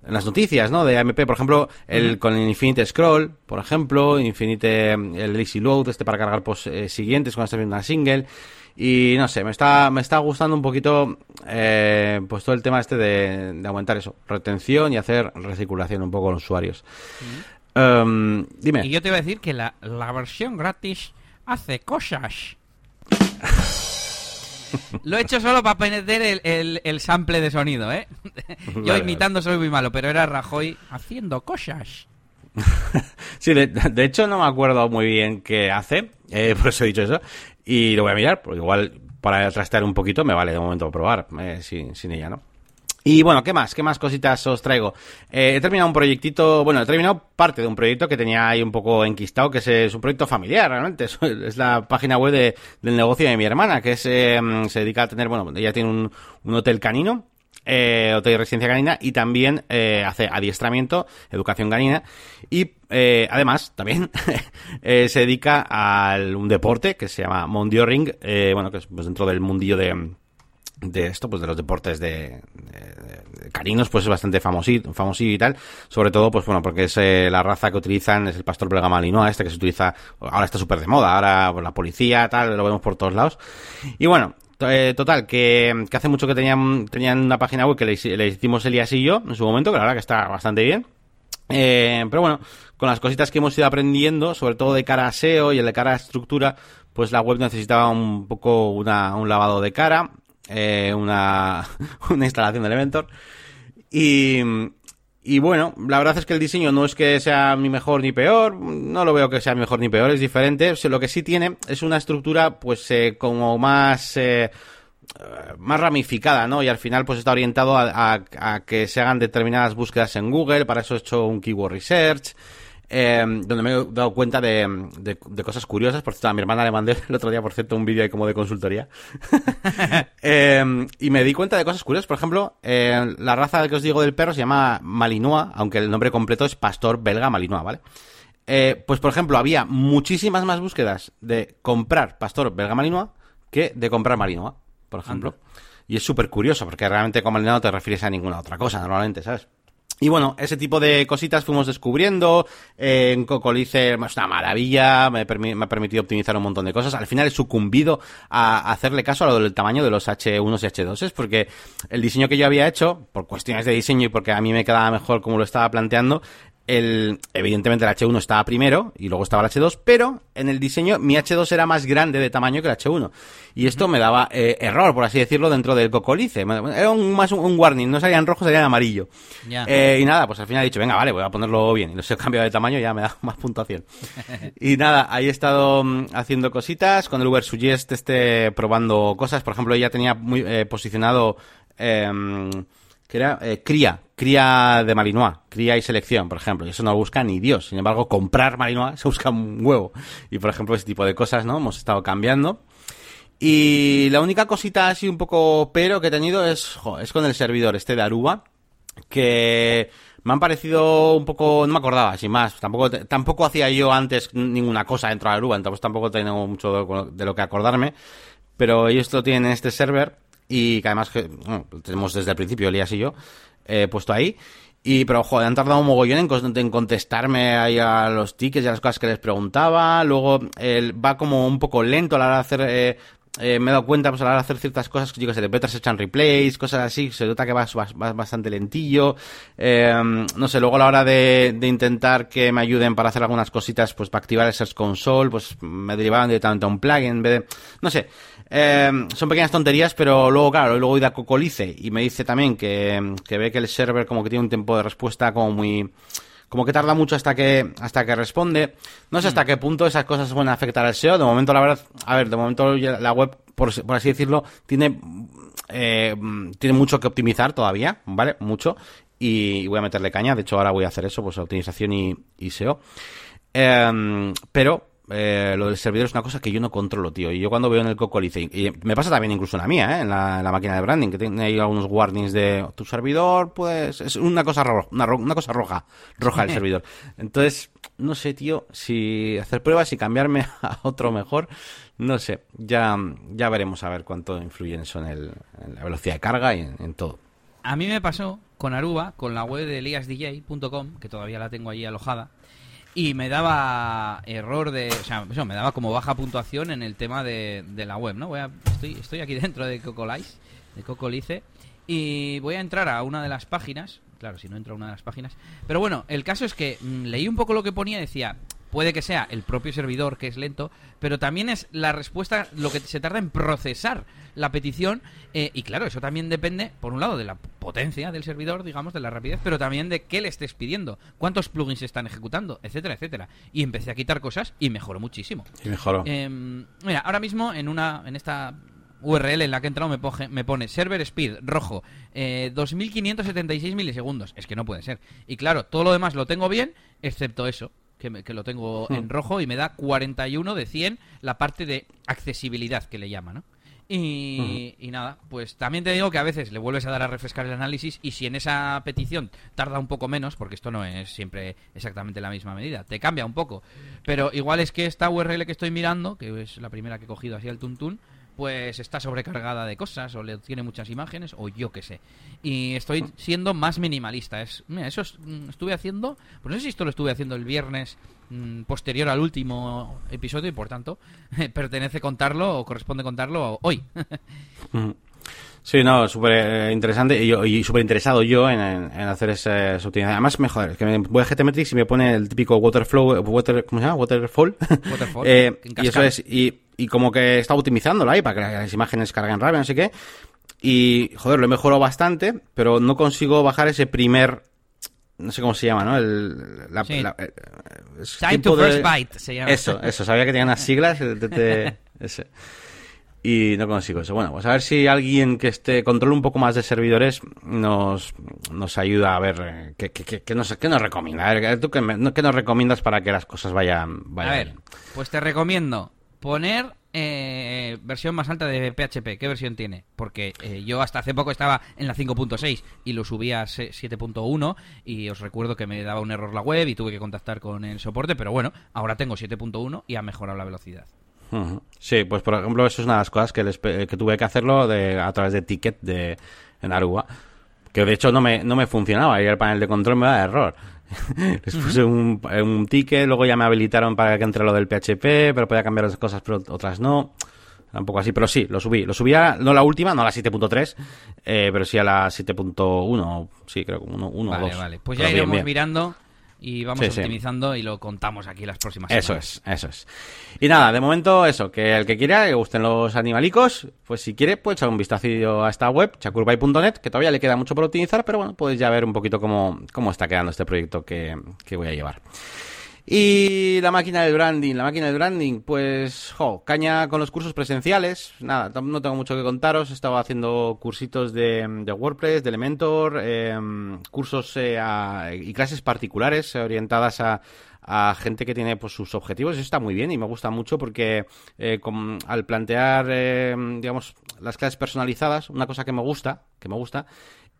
en las noticias, ¿no? De AMP, por ejemplo, el con el Infinite Scroll, por ejemplo, Infinite, el Easy Load, este para cargar post eh, siguientes cuando estás viendo una single. Y no sé, me está, me está gustando un poquito, eh, pues todo el tema este de, de, aumentar eso, retención y hacer recirculación un poco a los usuarios. um, dime. Y yo te iba a decir que la, la versión gratis hace cosas. Lo he hecho solo para perder el, el, sample de sonido, ¿eh? Yo imitando soy muy malo, pero era Rajoy haciendo cosas. sí, de, hecho no me acuerdo muy bien qué hace, eh, por eso he dicho eso, y lo voy a mirar, porque igual para trastear un poquito me vale de momento probar, eh, sin, sin ella, ¿no? Y bueno, ¿qué más? ¿Qué más cositas os traigo? Eh, he terminado un proyectito, bueno, he terminado parte de un proyecto que tenía ahí un poco enquistado, que es, un proyecto familiar, realmente. Es, la página web del negocio de mi hermana, que es, eh, se dedica a tener, bueno, ella tiene un, un hotel canino, eh, hotel de residencia canina y también eh, hace adiestramiento, educación canina y eh, además también eh, se dedica a un deporte que se llama Mondioring, eh, bueno, que es pues, dentro del mundillo de de esto, pues de los deportes de, carinos, pues es bastante famosito, famosito y tal. Sobre todo, pues bueno, porque es eh, la raza que utilizan, es el pastor belga malinois, este que se utiliza, ahora está súper de moda, ahora pues, la policía, tal, lo vemos por todos lados. Y bueno, eh, total, que, hace mucho que tenían, tenían una página web que le, le hicimos Elías y yo en su momento, que la verdad que está bastante bien. Eh, pero bueno, con las cositas que hemos ido aprendiendo, sobre todo de cara a SEO y de cara a estructura, pues la web necesitaba un poco una, un lavado de cara eh, una, una instalación de Elementor. Y, y bueno, la verdad es que el diseño no es que sea ni mejor ni peor, no lo veo que sea mejor ni peor, es diferente. Lo que sí tiene es una estructura pues eh, como más... Eh, más ramificada, ¿no? Y al final pues está orientado a, a, que se hagan determinadas búsquedas en Google, para eso he hecho un keyword research, eh, donde me he dado cuenta de, de, cosas curiosas. Por cierto, a mi hermana le mandé el otro día, por cierto, un vídeo ahí como de consultoría. eh, y me di cuenta de cosas curiosas. Por ejemplo, eh, la raza que os digo del perro se llama Malinois, aunque el nombre completo es Pastor Belga Malinois, ¿vale? Eh, pues, por ejemplo, había muchísimas más búsquedas de comprar Pastor Belga Malinois que de comprar Malinois, por ejemplo. Y es súper curioso, porque realmente con Malinois no te refieres a ninguna otra cosa, normalmente, ¿sabes? Y bueno, ese tipo de cositas fuimos descubriendo. Eh, en Cocolice es una maravilla, me, ha permitido optimizar un montón de cosas. Al final he sucumbido a hacerle caso a lo del tamaño de los H1 y H2s, porque el diseño que yo había hecho, por cuestiones de diseño y porque a mí me quedaba mejor como lo estaba planteando, el, evidentemente el H1 estaba primero y luego estaba el H2, pero en el diseño mi H2 era más grande de tamaño que el H1. Y esto me daba eh, error, por así decirlo, dentro del cocolice. Era un, más un, warning, no salía en rojo, salía en amarillo. Eh, y nada, pues al final he dicho, venga, vale, voy a ponerlo bien. Y los he cambiado de tamaño, ya me da más puntuación. y nada, ahí he estado mm, haciendo cositas, con el Uber Suggest esté probando cosas. Por ejemplo, ya tenía muy eh, posicionado... Eh, que era eh, cría, cría de Malinois, cría y selección, por ejemplo. Y eso no lo busca ni Dios. Sin embargo, comprar Malinois se busca un huevo. Y por ejemplo, ese tipo de cosas, ¿no? Hemos estado cambiando. Y la única cosita así un poco pero que he tenido es, es con el servidor este de Aruba, que me han parecido un poco, no me acordaba, sin más, tampoco, tampoco hacía yo antes ninguna cosa dentro de Aruba, entonces tampoco tengo mucho de, lo que acordarme, pero ellos lo tienen en este server y que además que, tenemos desde el principio, Elías y yo, eh, puesto ahí. Y, pero, joder, han tardado un mogollón en, contestarme ahí a los tickets y a las cosas que les preguntaba. Luego, él va como un poco lento a la hora de hacer eh, eh, me he dado cuenta pues, a la hora de hacer ciertas cosas, que se de se echan replays, cosas así, se nota que va, bastante lentillo. Eh, no sé, luego a la hora de, intentar que me ayuden para hacer algunas cositas, pues para activar el Search Console, pues me derivaban directamente a un plugin en vez de... No sé, eh, son pequeñas tonterías, pero luego, claro, luego a Cocolice y me dice también que, que ve que el server como que tiene un tiempo de respuesta como muy como que tarda mucho hasta que hasta que responde. No sé hasta mm. qué punto esas cosas pueden afectar al SEO. De momento, la verdad, a ver, de momento la web, por, así decirlo, tiene eh, tiene mucho que optimizar todavía, ¿vale? Mucho. Y voy a meterle caña. De hecho, ahora voy a hacer eso, pues optimización y, y SEO. Em, pero eh, lo del servidor es una cosa que yo no controlo, tío. Y yo cuando veo en el Cocolice, y me pasa también incluso en la mía, ¿eh? en, la, máquina de branding, que tiene ahí algunos warnings de tu servidor, pues es una cosa, roja, una, cosa roja, roja el servidor. Entonces, no sé, tío, si hacer pruebas y cambiarme a otro mejor, no sé. Ya, ya veremos a ver cuánto influye en eso en, la velocidad de carga y en, todo. A mí me pasó con Aruba, con la web de eliasdj.com, que todavía la tengo ahí alojada y me daba error de, o sea, eso, me daba como baja puntuación en el tema de, de la web, ¿no? Voy a, estoy, estoy aquí dentro de Cocolice, de Cocolice, y voy a entrar a una de las páginas, claro, si no entro a una de las páginas, pero bueno, el caso es que mm, leí un poco lo que ponía y decía, puede que sea el propio servidor que es lento, pero también es la respuesta lo que se tarda en procesar la petición eh, y claro, eso también depende, por un lado, de la potencia del servidor, digamos, de la rapidez, pero también de qué le estés pidiendo, cuántos plugins se están ejecutando, etcétera, etcétera. Y empecé a quitar cosas y mejoró muchísimo. Y mejoró. Em, mira, ahora mismo en una en esta URL en la que he entrado me, me pone server speed rojo, eh, 2576 milisegundos. Es que no puede ser. Y claro, todo lo demás lo tengo bien, excepto eso que, lo tengo en hmm. rojo y me da 41 de 100 la parte de accesibilidad que le llama, ¿no? Y, hmm. y, nada, pues también te digo que a veces le vuelves a dar a refrescar el análisis y si en esa petición tarda un poco menos, porque esto no es siempre exactamente la misma medida, te cambia un poco. Pero igual es que esta URL que estoy mirando, que es la primera que he cogido así al tuntún, pues está sobrecargada de cosas o le tiene muchas imágenes o yo qué sé. Y estoy siendo más minimalista. Es, mira, eso mm, estuve haciendo, pues no sé si esto lo estuve haciendo el viernes mm, posterior al último episodio y por tanto pertenece contarlo o corresponde contarlo hoy. Sí, no, súper eh, interesante y, y súper interesado yo en, hacer esa, optimización. Además, mejor, que me voy a GTmetrix y me pone el típico waterflow, water, ¿cómo se llama? Waterfall. Waterfall. eh, y eso es, y, y como que está optimizándolo ahí para que las imágenes carguen rápido, no sé qué. Y, joder, lo he mejorado bastante, pero no consigo bajar ese primer no sé cómo se llama, ¿no? El, la, eh, Time to first byte se llama. Eso, eso, sabía que tenía unas siglas. ese y no consigo eso. Bueno, pues a ver si alguien que esté controle un poco más de servidores nos, nos ayuda a ver eh, qué, qué, qué, nos, qué nos recomienda. A ver, ¿tú qué, qué, nos recomiendas para que las cosas vayan, vayan A ver, pues te recomiendo poner eh, versión más alta de PHP. ¿Qué versión tiene? Porque eh, yo hasta hace poco estaba en la 5.6 y lo subía a 7.1 y os recuerdo que me daba un error la web y tuve que contactar con el soporte, pero bueno, ahora tengo 7.1 y ha mejorado la velocidad. Sí, pues por ejemplo, eso es una de las cosas que, que tuve que hacerlo de, a través de ticket de, en Aruba. Que de hecho no me, no me funcionaba y el panel de control me da error. Les puse un, un, ticket, luego ya me habilitaron para que entre lo del PHP, pero podía cambiar las cosas, pero otras no. Tampoco así, pero sí, lo subí. Lo subí a, no la última, no a la 7.3, eh, pero sí a la 7.1, sí, creo que 1 o 2. Vale, vale. Pues ya iremos mirando y vamos optimizando y lo contamos aquí las próximas semanas. Eso es, eso es. Y nada, de momento eso, que el que quiera, que gusten los animalicos, pues si quiere puede echar un vistazo a esta web, chakurbay.net, que todavía le queda mucho por optimizar, pero bueno, podéis ya ver un poquito cómo, cómo está quedando este proyecto que, que voy a llevar. Y la máquina del branding, la máquina del branding, pues, jo, caña con los cursos presenciales. Nada, no tengo mucho que contaros. He estado haciendo cursitos de, de WordPress, de Elementor, em, cursos eh, y clases particulares orientadas a, a gente que tiene pues sus objetivos. Eso está muy bien y me gusta mucho porque eh, al plantear, eh, digamos, las clases personalizadas, una cosa que me gusta, que me gusta,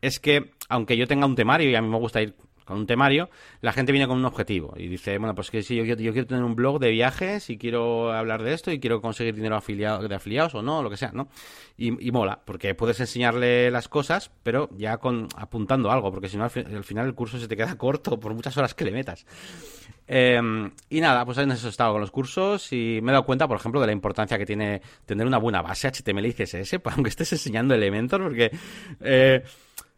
es que aunque yo tenga un temario y a mí me gusta ir con un temario, la gente viene con un objetivo y dice, bueno, pues que si yo, quiero tener un blog de viajes y quiero hablar de esto y quiero conseguir dinero afiliado, de afiliados o no, lo que sea, ¿no? Y, mola, porque puedes enseñarle las cosas, pero ya con apuntando algo, porque si no, al, final el curso se te queda corto por muchas horas que le metas. Em, y nada, pues en eso he estado con los cursos y me he dado cuenta, por ejemplo, de la importancia que tiene tener una buena base HTML y CSS, pues, aunque estés enseñando elementos, porque... Eh,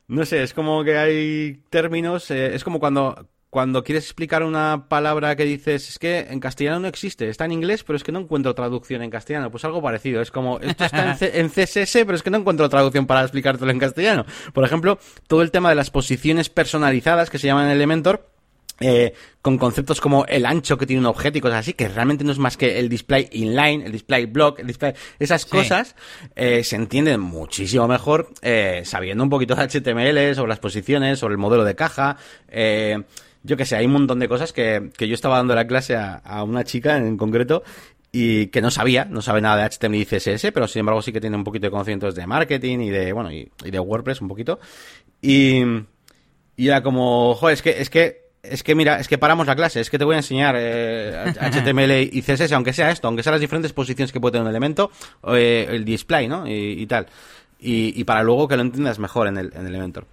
no sé, es como que hay términos, eh, es como cuando, cuando quieres explicar una palabra que dices, es que en castellano no existe, está en inglés, pero es que no encuentro traducción en castellano. Pues algo parecido, es como, esto está en, CSS, pero es que no encuentro traducción para explicártelo en castellano. Por ejemplo, todo el tema de las posiciones personalizadas que se llaman Elementor, eh, con conceptos como el ancho que tiene un objeto y cosas así, que realmente no es más que el display inline, el display block, el display... Esas cosas eh, se entienden muchísimo mejor eh, sabiendo un poquito de HTML, sobre las posiciones, sobre el modelo de caja. Eh, yo que sé, hay un montón de cosas que, que yo estaba dando la clase a, a una chica en concreto y que no sabía, no sabe nada de HTML y CSS, pero sin embargo sí que tiene un poquito de conocimientos de marketing y de, bueno, y, y de WordPress un poquito. Y, y era como, joder, es que, es que es que mira, es que paramos la clase, es que te voy a enseñar HTML eh, y CSS, aunque sea esto, aunque sean las diferentes posiciones que puede tener un elemento, eh, el display, ¿no? Y, tal. Y, para luego que lo entiendas mejor en el, en Elementor.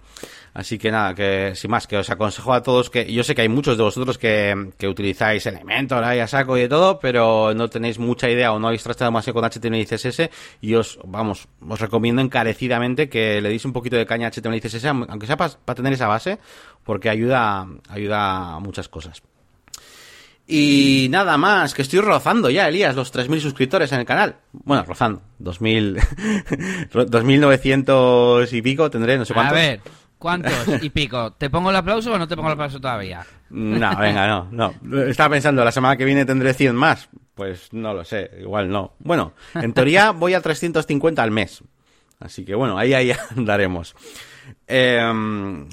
Así que nada, que sin más, que os aconsejo a todos que yo sé que hay muchos de vosotros que, que utilizáis Elementor ahí a saco y de todo, pero no tenéis mucha idea o no habéis tratado demasiado con HTML y CSS y os, vamos, os recomiendo encarecidamente que le deis un poquito de caña a HTML y CSS, aunque sea para tener esa base, porque ayuda, ayuda a muchas cosas. Y nada más, que estoy rozando ya, Elías, los 3.000 suscriptores en el canal. Bueno, rozando. 2.000... 2.900 y pico tendré, no sé cuántos. A ver, ¿cuántos y pico? ¿Te pongo el aplauso o no te pongo el aplauso todavía? No, venga, no, no. Estaba pensando, la semana que viene tendré 100 más. Pues no lo sé, igual no. Bueno, en teoría voy a 350 al mes. Así que bueno, ahí, ahí andaremos. Eh,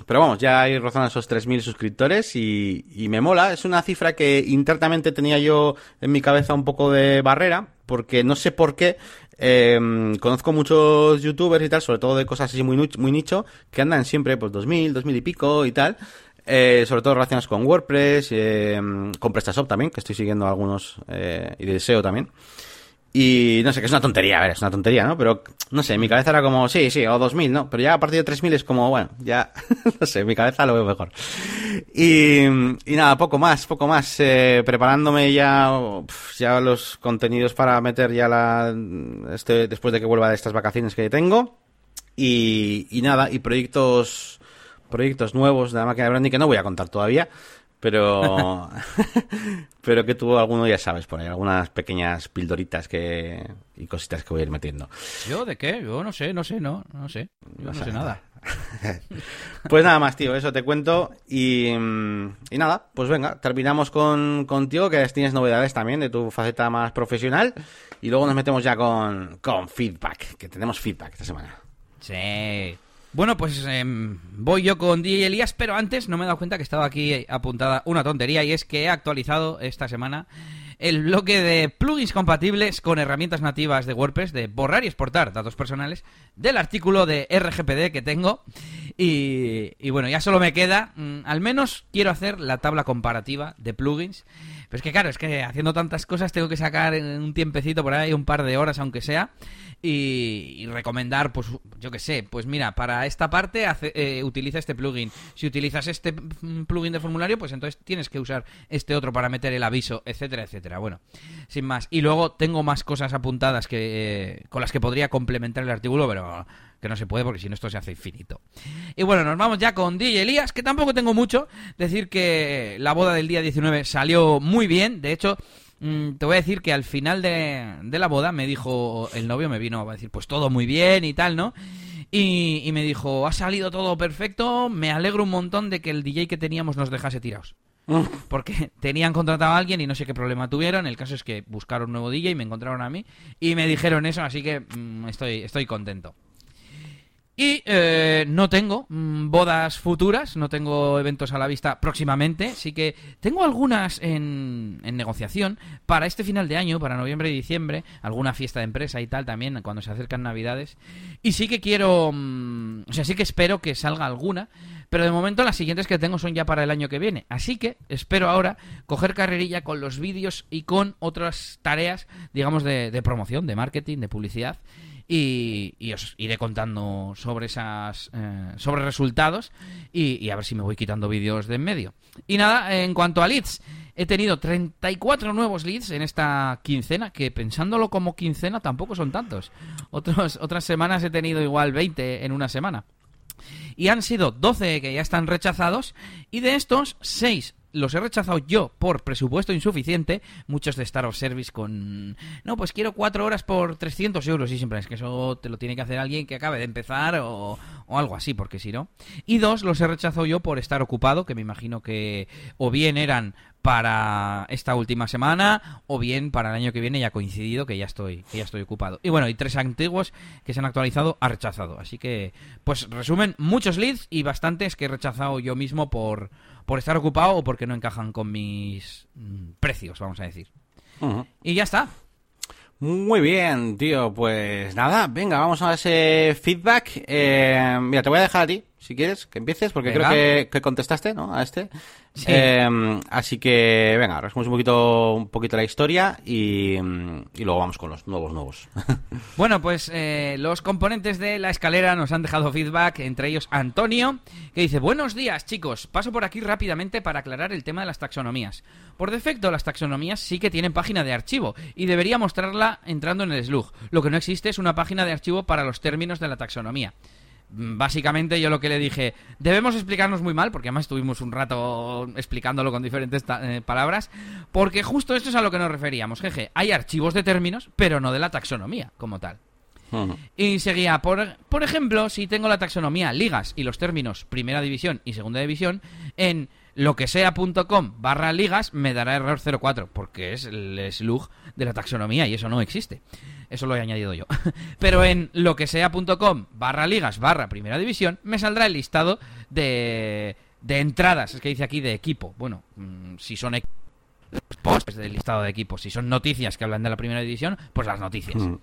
pero vamos, ya hay rozando esos 3.000 suscriptores y, y, me mola. Es una cifra que internamente tenía yo en mi cabeza un poco de barrera, porque no sé por qué. Eh, conozco muchos youtubers y tal, sobre todo de cosas así muy, muy nicho, que andan siempre pues 2.000, 2.000 y pico y tal. Eh, sobre todo relacionadas con WordPress, eh, con PrestaShop también, que estoy siguiendo algunos eh, y de SEO también. Y no sé, que es una tontería, a ver, es una tontería, ¿no? Pero, no sé, mi cabeza era como, sí, sí, o 2000, ¿no? Pero ya a partir de 3000 es como, bueno, ya, no sé, mi cabeza lo veo mejor. Y, y nada, poco más, poco más, eh, preparándome ya, ya los contenidos para meter ya la, este, después de que vuelva de estas vacaciones que tengo. Y, y nada, y proyectos, proyectos nuevos de la máquina de branding que no voy a contar todavía, pero pero que tuvo alguno ya sabes por ahí algunas pequeñas pildoritas que y cositas que voy a ir metiendo. Yo de qué yo no sé no sé no no sé. Yo no, no sé nada. Pues nada más tío eso te cuento y, y nada pues venga terminamos con contigo que tienes novedades también de tu faceta más profesional y luego nos metemos ya con con feedback que tenemos feedback esta semana. Sí bueno, pues eh, voy yo con DJ Elías, pero antes no me he dado cuenta que estaba aquí apuntada una tontería y es que he actualizado esta semana el bloque de plugins compatibles con herramientas nativas de WordPress de borrar y exportar datos personales del artículo de RGPD que tengo. Y, y bueno, ya solo me queda, mmm, al menos quiero hacer la tabla comparativa de plugins. Pero es que claro, es que haciendo tantas cosas tengo que sacar un tiempecito por ahí, un par de horas aunque sea. Y, y, recomendar, pues yo que sé, pues mira, para esta parte hace, eh, utiliza este plugin. Si utilizas este plugin de formulario, pues entonces tienes que usar este otro para meter el aviso, etcétera, etcétera. Bueno, sin más. Y luego tengo más cosas apuntadas que eh, con las que podría complementar el artículo, pero que no se puede porque si no esto se hace infinito. Y bueno, nos vamos ya con DJ Elías, que tampoco tengo mucho. Decir que la boda del día 19 salió muy bien, de hecho te voy a decir que al final de, de, la boda me dijo el novio, me vino a decir, pues todo muy bien y tal, ¿no? Y, y, me dijo, ha salido todo perfecto, me alegro un montón de que el DJ que teníamos nos dejase tirados. Porque tenían contratado a alguien y no sé qué problema tuvieron. El caso es que buscaron un nuevo DJ y me encontraron a mí y me dijeron eso, así que mmm, estoy, estoy contento. Y eh, no tengo mmm, bodas futuras, no tengo eventos a la vista próximamente, sí que tengo algunas en, en, negociación para este final de año, para noviembre y diciembre, alguna fiesta de empresa y tal también, cuando se acercan navidades. Y sí que quiero, mmm, o sea, sí que espero que salga alguna, pero de momento las siguientes que tengo son ya para el año que viene. Así que espero ahora coger carrerilla con los vídeos y con otras tareas, digamos, de, de promoción, de marketing, de publicidad. Y, y, os iré contando sobre esas eh, sobre resultados y, a ver si me voy quitando vídeos de en medio. Y nada, en cuanto a leads, he tenido 34 nuevos leads en esta quincena, que pensándolo como quincena tampoco son tantos. Otros, otras semanas he tenido igual 20 en una semana. Y han sido 12 que ya están rechazados y de estos 6 los he rechazado yo por presupuesto insuficiente, muchos de Star of Service con... No, pues quiero cuatro horas por 300 euros y siempre es que eso te lo tiene que hacer alguien que acabe de empezar o, o algo así, porque si no. Y dos, los he rechazado yo por estar ocupado, que me imagino que o bien eran para esta última semana o bien para el año que viene ya ha coincidido que ya estoy que ya estoy ocupado. Y bueno, y tres antiguos que se han actualizado ha rechazado, así que pues resumen muchos leads y bastantes que he rechazado yo mismo por por estar ocupado o porque no encajan con mis mm, precios, vamos a decir. Uh -huh. Y ya está. Muy bien, tío. Pues nada, venga, vamos a ese feedback. Eh, mira, te voy a dejar a ti, si quieres, que empieces, porque venga. creo que, que, contestaste, ¿no? A este. Sí. Eh, así que, venga, resumimos un poquito, un poquito la historia y, y luego vamos con los nuevos nuevos. bueno, pues eh, los componentes de la escalera nos han dejado feedback, entre ellos Antonio, que dice, buenos días chicos, paso por aquí rápidamente para aclarar el tema de las taxonomías. Por defecto, las taxonomías sí que tienen página de archivo y debería mostrarla entrando en el slug. Lo que no existe es una página de archivo para los términos de la taxonomía. Básicamente yo lo que le dije, debemos explicarnos muy mal, porque además estuvimos un rato explicándolo con diferentes eh, palabras, porque justo esto es a lo que nos referíamos. Jeje, hay archivos de términos, pero no de la taxonomía como tal. Y seguía, por, por ejemplo, si tengo la taxonomía, ligas y los términos primera división y segunda división, en lo que sea.com barra ligas me dará error 04, porque es el slug de la taxonomía y eso no existe. Eso lo he añadido yo. Pero en lo que sea.com barra ligas barra primera división me saldrá el listado de, de entradas, es que dice aquí de equipo. Bueno, mm, si son posts del listado de equipos, si son noticias que hablan de la primera división, pues las noticias. Mm.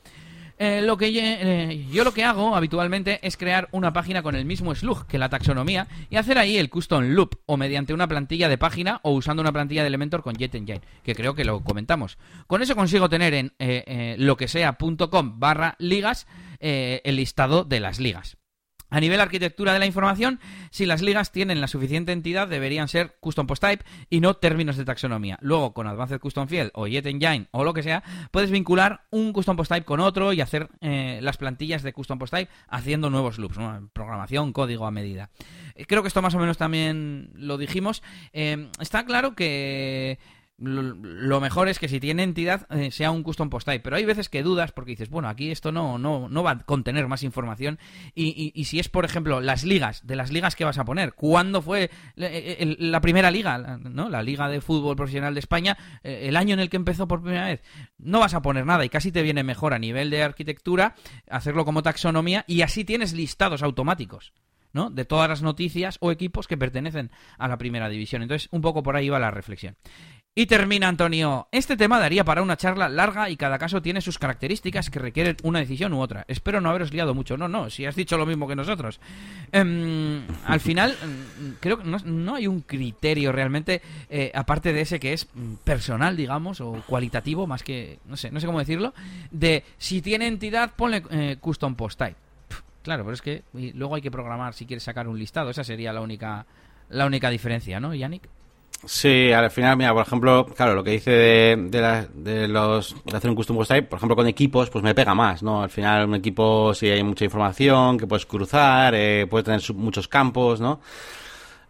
Eh, lo que eh, yo, lo que hago habitualmente es crear una página con el mismo slug que la taxonomía y hacer ahí el custom loop o mediante una plantilla de página o usando una plantilla de Elementor con JetEngine, que creo que lo comentamos. Con eso consigo tener en eh, lo que sea.com barra ligas el listado de las ligas. A nivel arquitectura de la información, si las ligas tienen la suficiente entidad, deberían ser custom post type y no términos de taxonomía. Luego, con Advanced Custom Field o Jet Engine o lo que sea, puedes vincular un custom post type con otro y hacer eh, las plantillas de custom post type haciendo nuevos loops, programación, código a medida. Eh, creo que esto más o menos también lo dijimos. Eh, está claro que lo mejor es que si tiene entidad eh, sea un custom post type, pero hay veces que dudas porque dices, bueno, aquí esto no, no, no va a contener más información y, y, si es, por ejemplo, las ligas, de las ligas que vas a poner, ¿cuándo fue la primera liga, ¿no? la Liga de Fútbol Profesional de España, eh, el año en el que empezó por primera vez? No vas a poner nada y casi te viene mejor a nivel de arquitectura hacerlo como taxonomía y así tienes listados automáticos. ¿no? de todas las noticias o equipos que pertenecen a la primera división. Entonces, un poco por ahí va la reflexión. Y termina Antonio. Este tema daría para una charla larga y cada caso tiene sus características que requieren una decisión u otra. Espero no haberos liado mucho. No, no, si has dicho lo mismo que nosotros. Em, al final, mm, creo que no, hay un criterio realmente, eh, aparte de ese que es mm, personal, digamos, o cualitativo, más que, no sé, no sé cómo decirlo, de si tiene entidad, ponle eh, custom post type. Claro, pero es que luego hay que programar si quieres sacar un listado. Esa sería la única, la única diferencia, ¿no, Yannick? Sí, al final, mira, por ejemplo, claro, lo que dice de, de, los de hacer un custom type, por ejemplo, con equipos, pues me pega más, ¿no? Al final, un equipo, si hay mucha información que puedes cruzar, eh, puede tener muchos campos, ¿no?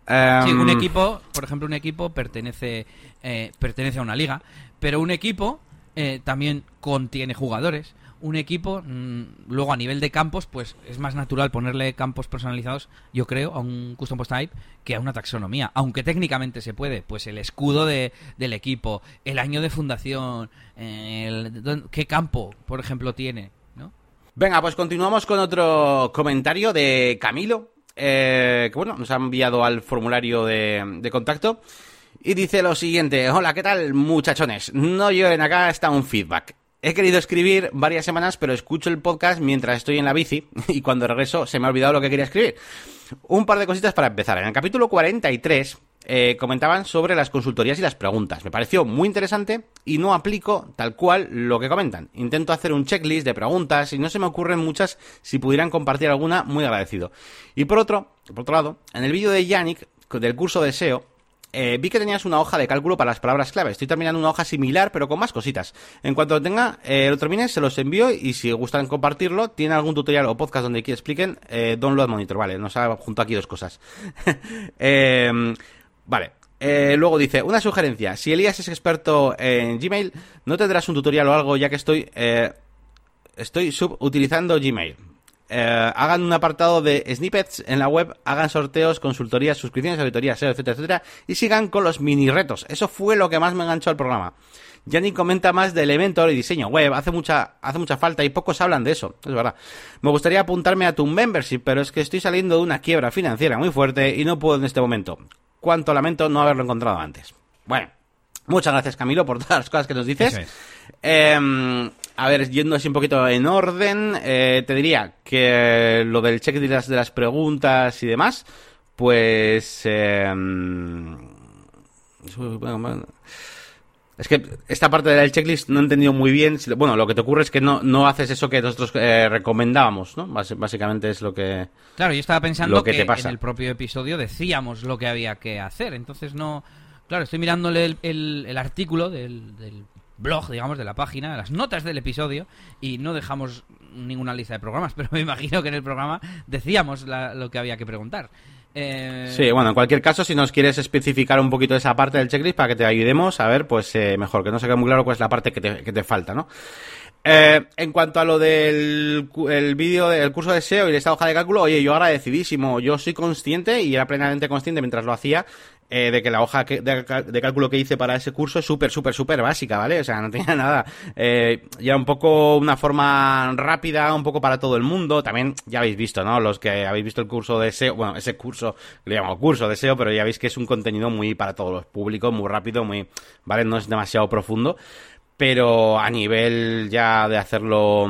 sí, un em, equipo, por ejemplo, un equipo pertenece, eh, pertenece a una liga, pero un equipo eh, también contiene jugadores un equipo, mm, luego a nivel de campos, pues es más natural ponerle campos personalizados, yo creo, a un custom post type que a una taxonomía. Aunque técnicamente se puede, pues el escudo de, del equipo, el año de fundación, qué campo, por ejemplo, tiene, ¿no? Venga, pues continuamos con otro comentario de Camilo, eh, que bueno, nos ha enviado al formulario de, de contacto. Y dice lo siguiente, hola, ¿qué tal muchachones? No lloren acá, está un feedback. He querido escribir varias semanas, pero escucho el podcast mientras estoy en la bici y cuando regreso se me ha olvidado lo que quería escribir. Un par de cositas para empezar. En el capítulo 43 eh, comentaban sobre las consultorías y las preguntas. Me pareció muy interesante y no aplico tal cual lo que comentan. Intento hacer un checklist de preguntas y no se me ocurren muchas. Si pudieran compartir alguna, muy agradecido. Y por otro, por otro lado, en el vídeo de Yannick del curso de SEO, eh, vi que tenías una hoja de cálculo para las palabras clave. Estoy terminando una hoja similar, pero con más cositas. En cuanto lo tenga, eh, lo termine, se los envío y si gustan compartirlo, tiene algún tutorial o podcast donde que expliquen, eh, Download Monitor, vale. Nos ha junto aquí dos cosas. Vale. Luego dice, una sugerencia, si Elías es experto en Gmail, no tendrás un tutorial o algo ya que estoy, estoy subutilizando Gmail. Eh, hagan un apartado de snippets en la web, hagan sorteos, consultorías, suscripciones, auditorías, etcétera, etcétera, y sigan con los mini retos. Eso fue lo que más me enganchó al programa. Yanni comenta más de Elementor y diseño web, hace mucha, hace mucha falta y pocos hablan de eso, es verdad. Me gustaría apuntarme a tu membership, pero es que estoy saliendo de una quiebra financiera muy fuerte y no puedo en este momento. Cuánto lamento no haberlo encontrado antes. Bueno, muchas gracias Camilo por todas las cosas que nos dices. Eh, a ver, yendo así un poquito en orden, eh, te diría que lo del check de las, preguntas y demás, pues... Em, es que esta parte del checklist no he entendido muy bien. Bueno, lo que te ocurre es que no, no haces eso que nosotros eh, recomendábamos, ¿no? básicamente es lo que. Claro, yo estaba pensando que, en el propio episodio decíamos lo que había que hacer. Entonces no. Claro, estoy mirándole el, el, artículo del, del, blog, digamos, de la página, las notas del episodio, y no dejamos ninguna lista de programas, pero me imagino que en el programa decíamos lo que había que preguntar. Eh, sí, bueno, en cualquier caso, si nos quieres especificar un poquito esa parte del checklist para que te ayudemos a ver, pues eh, mejor, que no se quede muy claro cuál es la parte que te, que te falta, ¿no? Eh, en cuanto a lo del el vídeo del curso de SEO y de esta hoja de cálculo, oye, yo agradecidísimo, yo soy consciente y era plenamente consciente mientras lo hacía eh, de que la hoja de, cálculo que hice para ese curso es súper, súper, súper básica, ¿vale? O sea, no tenía nada. Eh, y era un poco una forma rápida, un poco para todo el mundo. También ya habéis visto, ¿no? Los que habéis visto el curso de SEO, bueno, ese curso, le llamo curso de SEO, pero ya veis que es un contenido muy para todos los públicos, muy rápido, muy, ¿vale? No es demasiado profundo pero a nivel ya de hacerlo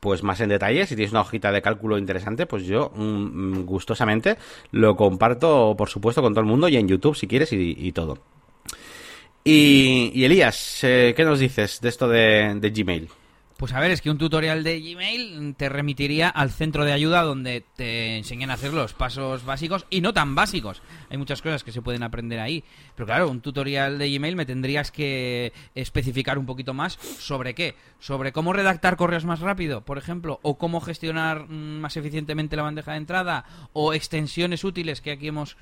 pues más en detalle, si tienes una hojita de cálculo interesante, pues yo mm, gustosamente lo comparto, por supuesto, con todo el mundo y en YouTube si quieres y, todo. Y, Elías, eh, ¿qué nos dices de esto de Gmail? Pues a ver, es que un tutorial de Gmail te remitiría al centro de ayuda donde te enseñan a hacer los pasos básicos y no tan básicos. Hay muchas cosas que se pueden aprender ahí. Pero claro, un tutorial de Gmail me tendrías que especificar un poquito más sobre qué. Sobre cómo redactar correos más rápido, por ejemplo, o cómo gestionar mm, más eficientemente la bandeja de entrada, o extensiones útiles que aquí hemos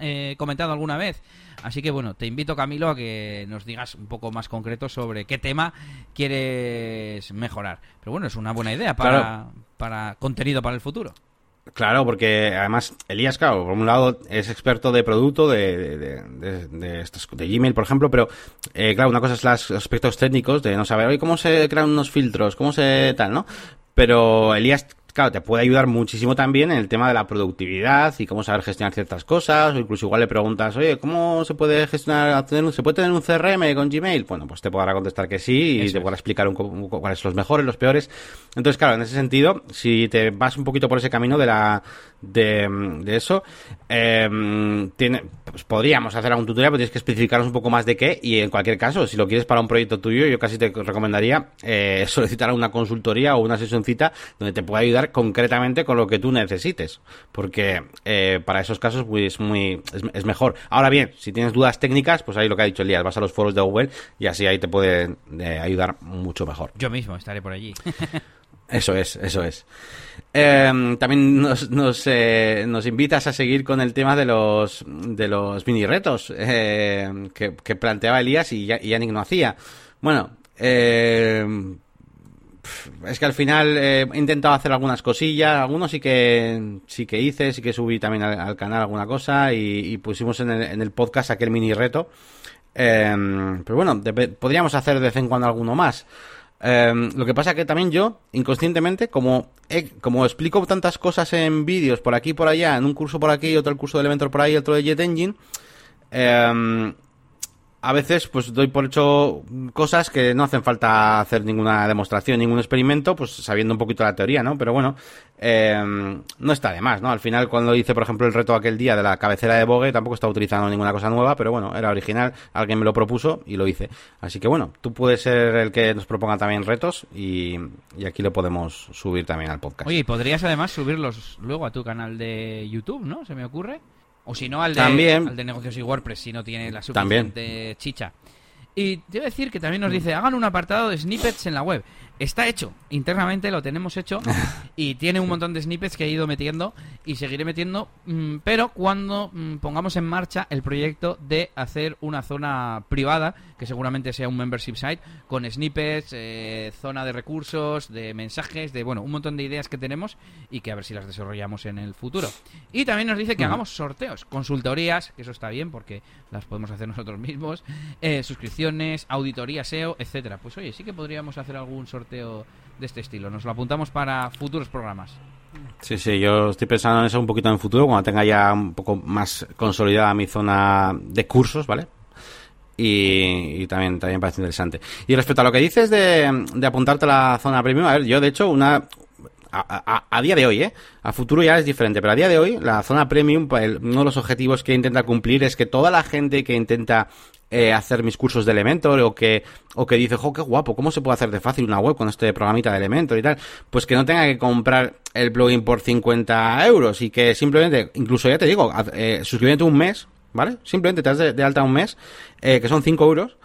eh, comentado alguna vez. Así que bueno, te invito Camilo a que nos digas un poco más concreto sobre qué tema quieres mejorar. Pero bueno, es una buena idea para, para contenido para el futuro. Claro, porque además Elías, claro, por un lado es experto de producto de, de, de, de, de Gmail, por ejemplo, pero eh, claro, una cosa es los aspectos técnicos de no saber, oye, cómo se crean unos filtros, cómo se tal, ¿no? Pero Elías claro, te puede ayudar muchísimo también en el tema de la productividad y cómo saber gestionar ciertas cosas, o incluso igual le preguntas, oye, ¿cómo se puede gestionar, ¿se puede tener un CRM con Gmail? Bueno, pues te podrá contestar que sí y te podrá explicar un, poco cuáles son los mejores, los peores. Entonces, claro, en ese sentido, si te vas un poquito por ese camino de la de, eso, eh, tiene, pues podríamos hacer algún tutorial, pero tienes que especificarnos un poco más de qué y en cualquier caso, si lo quieres para un proyecto tuyo, yo casi te recomendaría eh, solicitar una consultoría o una sesioncita donde te pueda ayudar concretamente con lo que tú necesites, porque eh, para esos casos pues muy es, mejor. Ahora bien, si tienes dudas técnicas, pues ahí lo que ha dicho Elías, vas a los foros de Google y así ahí te puede eh, ayudar mucho mejor. Yo mismo estaré por allí. Eso es, eso es. Em, también nos, nos, eh, nos, invitas a seguir con el tema de los, de los mini retos que, planteaba Elías y, y Yannick no hacía. Bueno, eh, es que al final eh, he intentado hacer algunas cosillas, algunos sí que sí que hice, sí que subí también al, canal alguna cosa y, pusimos en el, podcast aquel mini reto. Em, pero bueno, podríamos hacer de vez en cuando alguno más. Em, lo que pasa que también yo, inconscientemente, como, como explico tantas cosas en vídeos por aquí y por allá, en un curso por aquí, otro el curso de Elementor por ahí, otro de Jet Engine, eh, a veces pues doy por hecho cosas que no hacen falta hacer ninguna demostración, ningún experimento, pues sabiendo un poquito la teoría, ¿no? Pero bueno, eh, no está de más, ¿no? Al final cuando hice, por ejemplo, el reto aquel día de la cabecera de Bogue, tampoco estaba utilizando ninguna cosa nueva, pero bueno, era original, alguien me lo propuso y lo hice. Así que bueno, tú puedes ser el que nos proponga también retos y, y aquí lo podemos subir también al podcast. Oye, podrías además subirlos luego a tu canal de YouTube, ¿no? Se me ocurre. O si no, al de, al de negocios y WordPress, si no tiene la suficiente chicha. Y debo decir que también nos dice, hagan un apartado de snippets en la web. Está hecho, internamente lo tenemos hecho y tiene un montón de snippets que he ido metiendo y seguiré metiendo, mm, pero cuando mm, pongamos en marcha el proyecto de hacer una zona privada, que seguramente sea un membership site, con snippets, eh, zona de recursos, de mensajes, de bueno, un montón de ideas que tenemos y que a ver si las desarrollamos en el futuro. Y también nos dice que hagamos sorteos, consultorías, que eso está bien porque las podemos hacer nosotros mismos, eh, suscripciones, auditoría SEO, etcétera. Pues oye, sí que podríamos hacer algún sorteo de este estilo. Nos lo apuntamos para futuros programas. Sí, sí, yo estoy pensando en eso un poquito en el futuro, cuando tenga ya un poco más consolidada mi zona de cursos, ¿vale? Y, también, también parece interesante. Y respecto a lo que dices de, de apuntarte a la zona premium, a ver, yo de hecho, una, a, día de hoy, ¿eh? A futuro ya es diferente, pero a día de hoy, la zona premium, uno de los objetivos que intenta cumplir es que toda la gente que intenta eh, hacer mis cursos de Elementor o que, o que dice, jo, qué guapo, ¿cómo se puede hacer de fácil una web con este programita de Elementor y tal? Pues que no tenga que comprar el plugin por 50 euros y que simplemente, incluso ya te digo, eh, suscríbete un mes, ¿vale? Simplemente te das de, alta un mes, eh, que son 5 euros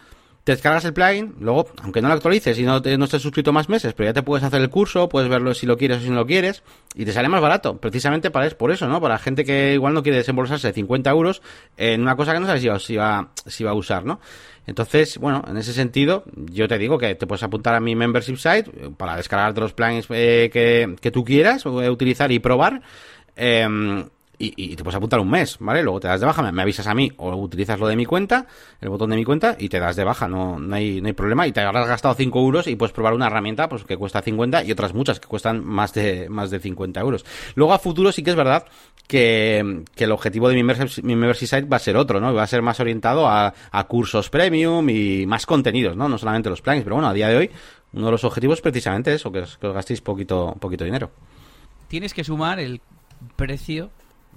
descargas el plugin, luego, aunque no lo actualices y no, te, estés suscrito más meses, pero ya te puedes hacer el curso, puedes verlo si lo quieres o si no lo quieres, y te sale más barato, precisamente para es por eso, ¿no? Para gente que igual no quiere desembolsarse 50 euros en una cosa que no sabes si va, si va, si va a usar, ¿no? Entonces, bueno, en ese sentido, yo te digo que te puedes apuntar a mi membership site eh, para descargarte los plugins eh, que, que tú quieras utilizar y probar. Eh, y, y, te puedes apuntar un mes, ¿vale? Luego te das de baja, me, avisas a mí o utilizas lo de mi cuenta, el botón de mi cuenta y te das de baja, no, no, hay, no hay problema. Y te habrás gastado 5 euros y puedes probar una herramienta pues que cuesta 50 y otras muchas que cuestan más de, más de 50 euros. Luego a futuro sí que es verdad que, que el objetivo de mi mi membership site va a ser otro, ¿no? Va a ser más orientado a, a cursos premium y más contenidos, ¿no? No solamente los plugins, pero bueno, a día de hoy uno de los objetivos es precisamente eso, que os, que os gastéis poquito, poquito dinero. Tienes que sumar el precio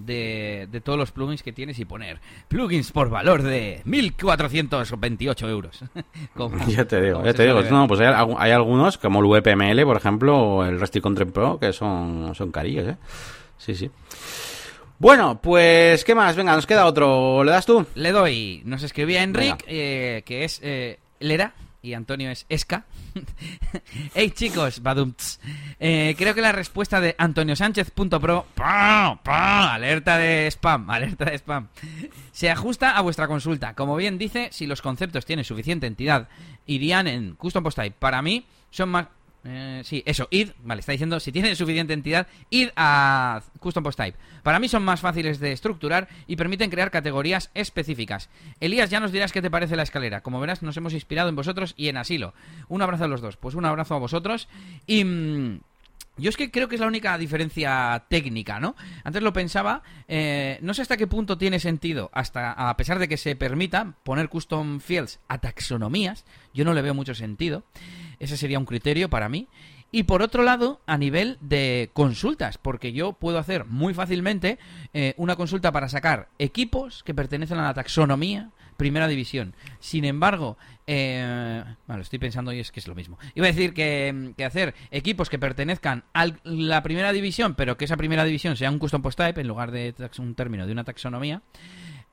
de, de, todos los plugins que tienes y poner plugins por valor de 1.428 euros. como, ya te digo, ya te digo. No, pues hay, hay, algunos, como el VPML, por ejemplo, o el Rusty Content Pro, que son, son carillos, ¿eh? Sí, sí. Bueno, pues, ¿qué más? Venga, nos queda otro. ¿Le das tú? Le doy. Nos escribía Enric, eh, que es eh, Lera, y Antonio es Esca. hey chicos, badumts. Eh, creo que la respuesta de Antonio Sánchez.pro, alerta de spam, alerta de spam, se ajusta a vuestra consulta. Como bien dice, si los conceptos tienen suficiente entidad, irían en Custom Post Type. Para mí, son más, eh, sí, eso, id, vale, está diciendo, si tiene suficiente entidad, id a Custom Post Type. Para mí son más fáciles de estructurar y permiten crear categorías específicas. Elías, ya nos dirás qué te parece la escalera. Como verás, nos hemos inspirado en vosotros y en Asilo. Un abrazo a los dos. Pues un abrazo a vosotros y... Mmm, yo es que creo que es la única diferencia técnica, ¿no? Antes lo pensaba, eh, no sé hasta qué punto tiene sentido, hasta a pesar de que se permita poner custom fields a taxonomías, yo no le veo mucho sentido. Ese sería un criterio para mí. Y por otro lado, a nivel de consultas, porque yo puedo hacer muy fácilmente eh, una consulta para sacar equipos que pertenecen a la taxonomía primera división. Sin embargo, eh, bueno, estoy pensando y es que es lo mismo. Iba a decir que, que, hacer equipos que pertenezcan a la primera división, pero que esa primera división sea un custom post type en lugar de un término de una taxonomía.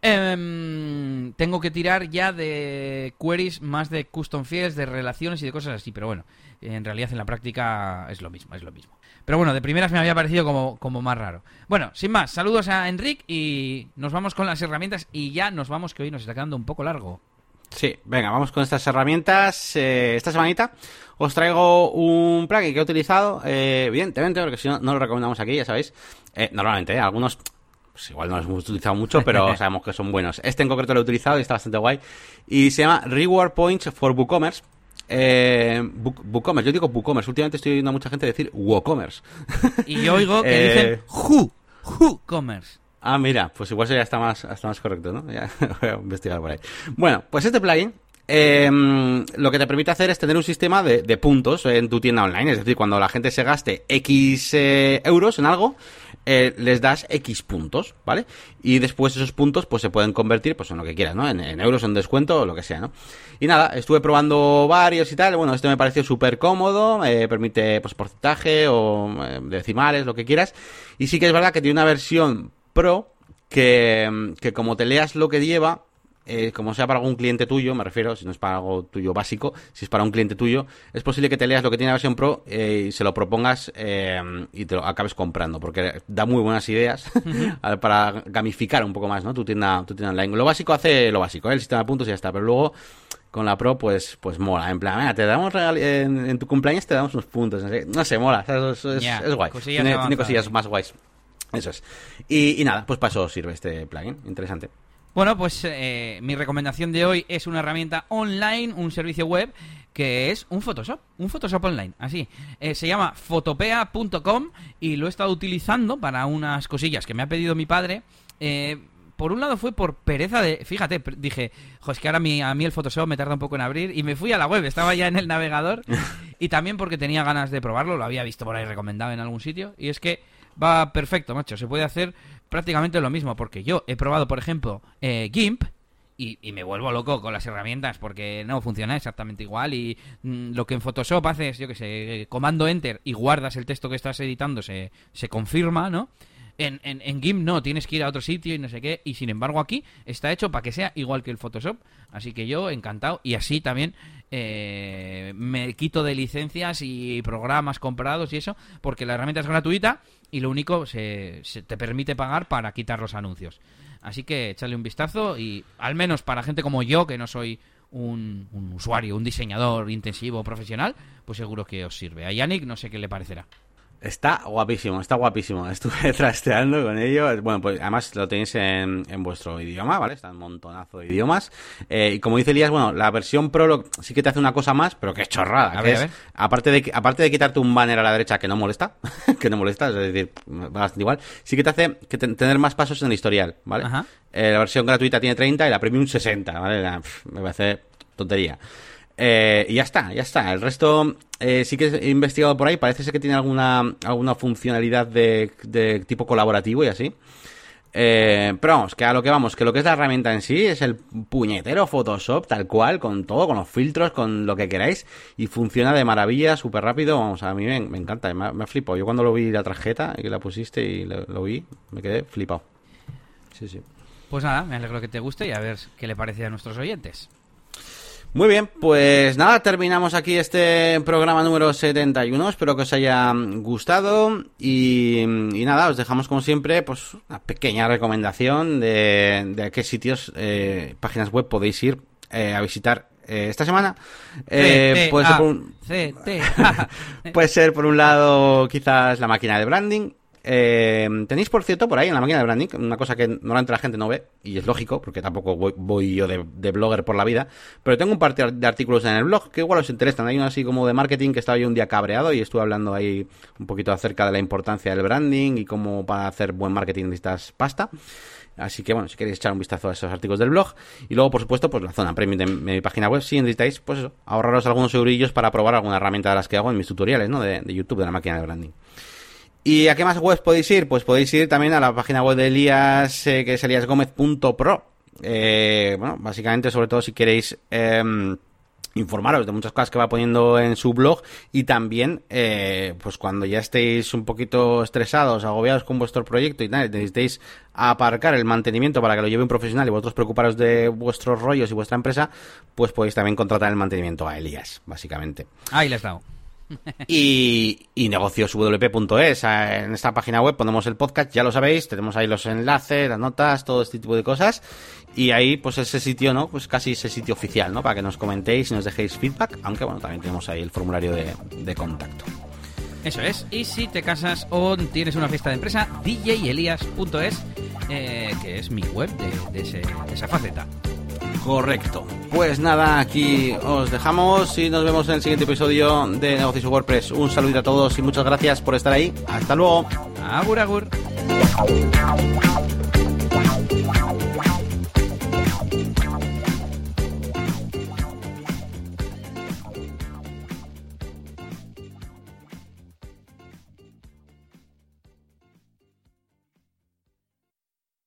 Eh, tengo que tirar ya de queries más de custom fields, de relaciones y de cosas así, pero bueno, en realidad en la práctica es lo mismo, es lo mismo. Pero bueno, de primeras me había parecido como, como más raro. Bueno, sin más, saludos a Enric y nos vamos con las herramientas y ya nos vamos que hoy nos está quedando un poco largo. Sí, venga, vamos con estas herramientas. Eh, esta semanita os traigo un plugin que he utilizado, eh, evidentemente, porque si no, no lo recomendamos aquí, ya sabéis. Eh, normalmente, algunos pues igual no los hemos utilizado mucho, pero sabemos que son buenos. Este en concreto lo he utilizado y está bastante guay. Y se llama Reward Points for WooCommerce. Eh, WooCommerce, yo digo WooCommerce. Últimamente estoy oyendo a mucha gente decir WooCommerce. Y yo oigo que eh, dicen Who, WooCommerce. Ah, mira, pues igual ya está más, está más correcto, ¿no? Ya voy a investigar por ahí. Bueno, pues este plugin eh, lo que te permite hacer es tener un sistema de, de, puntos en tu tienda online. Es decir, cuando la gente se gaste X eh, euros en algo, eh, les das X puntos, ¿vale? Y después esos puntos pues se pueden convertir pues en lo que quieras, ¿no? En, euros, en descuento o lo que sea, ¿no? Y nada, estuve probando varios y tal. Bueno, este me pareció súper cómodo, permite pues porcentaje o eh, decimales, lo que quieras. Y sí que es verdad que tiene una versión pro que, que como te leas lo que lleva, eh, como sea para algún cliente tuyo, me refiero, si no es para algo tuyo básico, si es para un cliente tuyo, es posible que te leas lo que tiene la versión Pro eh, y se lo propongas eh, y te lo acabes comprando, porque da muy buenas ideas para gamificar un poco más, ¿no? Tu tienda, tu tienda online. Lo básico hace lo básico, el sistema de puntos y ya está, pero luego con la Pro, pues, pues mola. En plan, mira, te damos en, en, tu cumpleaños te damos unos puntos. No sé, no sé mola. Es, es, yeah, es guay. Tiene, tiene, cosillas más guays. Eso es. Y, y nada, pues para eso sirve este plugin. Interesante. Bueno, pues eh, mi recomendación de hoy es una herramienta online, un servicio web que es un Photoshop, un Photoshop online, así. Eh, se llama fotopea.com y lo he estado utilizando para unas cosillas que me ha pedido mi padre. Eh, por un lado fue por pereza de... Fíjate, dije, jo, es que ahora mi, a mí el Photoshop me tarda un poco en abrir y me fui a la web, estaba ya en el navegador y también porque tenía ganas de probarlo, lo había visto por ahí recomendado en algún sitio y es que va perfecto, macho, se puede hacer prácticamente lo mismo, porque yo he probado, por ejemplo, eh, GIMP, y, me vuelvo loco con las herramientas porque no funciona exactamente igual y mm, lo que en Photoshop haces, yo que sé, comando enter y guardas el texto que estás editando se, se confirma, ¿no? En, en, en GIMP no, tienes que ir a otro sitio y no sé qué. Y sin embargo aquí está hecho para que sea igual que el Photoshop. Así que yo encantado. Y así también eh, me quito de licencias y programas comprados y eso. Porque la herramienta es gratuita y lo único se, se te permite pagar para quitar los anuncios. Así que échale un vistazo y al menos para gente como yo, que no soy un, un usuario, un diseñador intensivo profesional, pues seguro que os sirve. A Yannick no sé qué le parecerá. Está guapísimo, está guapísimo. Estuve trasteando con ello. Bueno, pues además lo tenéis en, en vuestro idioma, ¿vale? Está un montonazo de idiomas. Eh, y como dice Elías, bueno, la versión Pro lo- sí que te hace una cosa más, pero que es chorrada. A que ver, es, a ver. Aparte, de, aparte de quitarte un banner a la derecha que no molesta, que no molesta, es decir, va bastante igual, sí que te hace que te- tener más pasos en el historial, ¿vale? Ajá. Eh, la versión gratuita tiene 30 y la premium 60, ¿vale? La- pf, me parece tontería. Eh, y ya está, ya está. El resto eh, sí que he investigado por ahí. Parece ser que tiene alguna, alguna funcionalidad de, tipo colaborativo y así. Eh, pero vamos, que a lo que vamos, que lo que es la herramienta en sí es el puñetero Photoshop, tal cual, con todo, con los filtros, con lo que queráis, y funciona de maravilla, súper rápido, vamos, a mí me, encanta, me, me flipado. Yo cuando lo vi la tarjeta y que la pusiste y lo, lo vi, me quedé flipado. Sí, sí. Pues nada, me alegro que te guste y a ver qué le parece a nuestros oyentes. Muy bien, pues nada, terminamos aquí este programa número 71. Espero que os haya gustado y, y nada, os dejamos como siempre pues una pequeña recomendación de, de a qué sitios, eh, páginas web podéis ir eh, a visitar eh, esta semana. Eh, puede, ser por un, puede ser por un lado quizás la máquina de branding. Eh, tenéis, por cierto, por ahí en la máquina de branding, una cosa que normalmente la gente no ve, y es lógico, porque tampoco voy, yo de, blogger por la vida, pero tengo un par de artículos en el blog que igual os interesan. Hay uno así como de marketing que estaba yo un día cabreado y estuve hablando ahí un poquito acerca de la importancia del branding y cómo para hacer buen marketing necesitas pasta. Así que bueno, si queréis echar un vistazo a esos artículos del blog. Y luego, por supuesto, pues la zona premium de mi página web. Si necesitáis, pues eso, ahorraros algunos eurillos para probar alguna herramienta de las que hago en mis tutoriales, ¿no? De YouTube, de la máquina de branding. ¿Y a qué más webs podéis ir? Pues podéis ir también a la página web de Elías, eh, que es eliasgomez.pro. Eh, bueno, básicamente, sobre todo si queréis em, informaros de muchas cosas que va poniendo en su blog y también, eh, pues cuando ya estéis un poquito estresados, agobiados con vuestro proyecto y tal, necesitéis aparcar el mantenimiento para que lo lleve un profesional y vosotros preocuparos de vuestros rollos y vuestra empresa, pues podéis también contratar el mantenimiento a Elías, básicamente Ahí le has dado. y, y. Eh, En esta página web ponemos el podcast, ya lo sabéis, tenemos ahí los enlaces, las notas, todo este tipo de cosas. Y ahí, pues ese sitio, ¿no? Pues casi ese sitio oficial, ¿no? Para que nos comentéis y nos dejéis feedback. Aunque, bueno, también tenemos ahí el formulario de, contacto. Eso es. Y si te casas o tienes una fiesta de empresa, djelias.es, eh, que es mi web de esa faceta. Correcto. Pues nada, aquí os dejamos y nos vemos en el siguiente episodio de Negocios WordPress. Un saludito a todos y muchas gracias por estar ahí. Hasta luego. Agur, agur.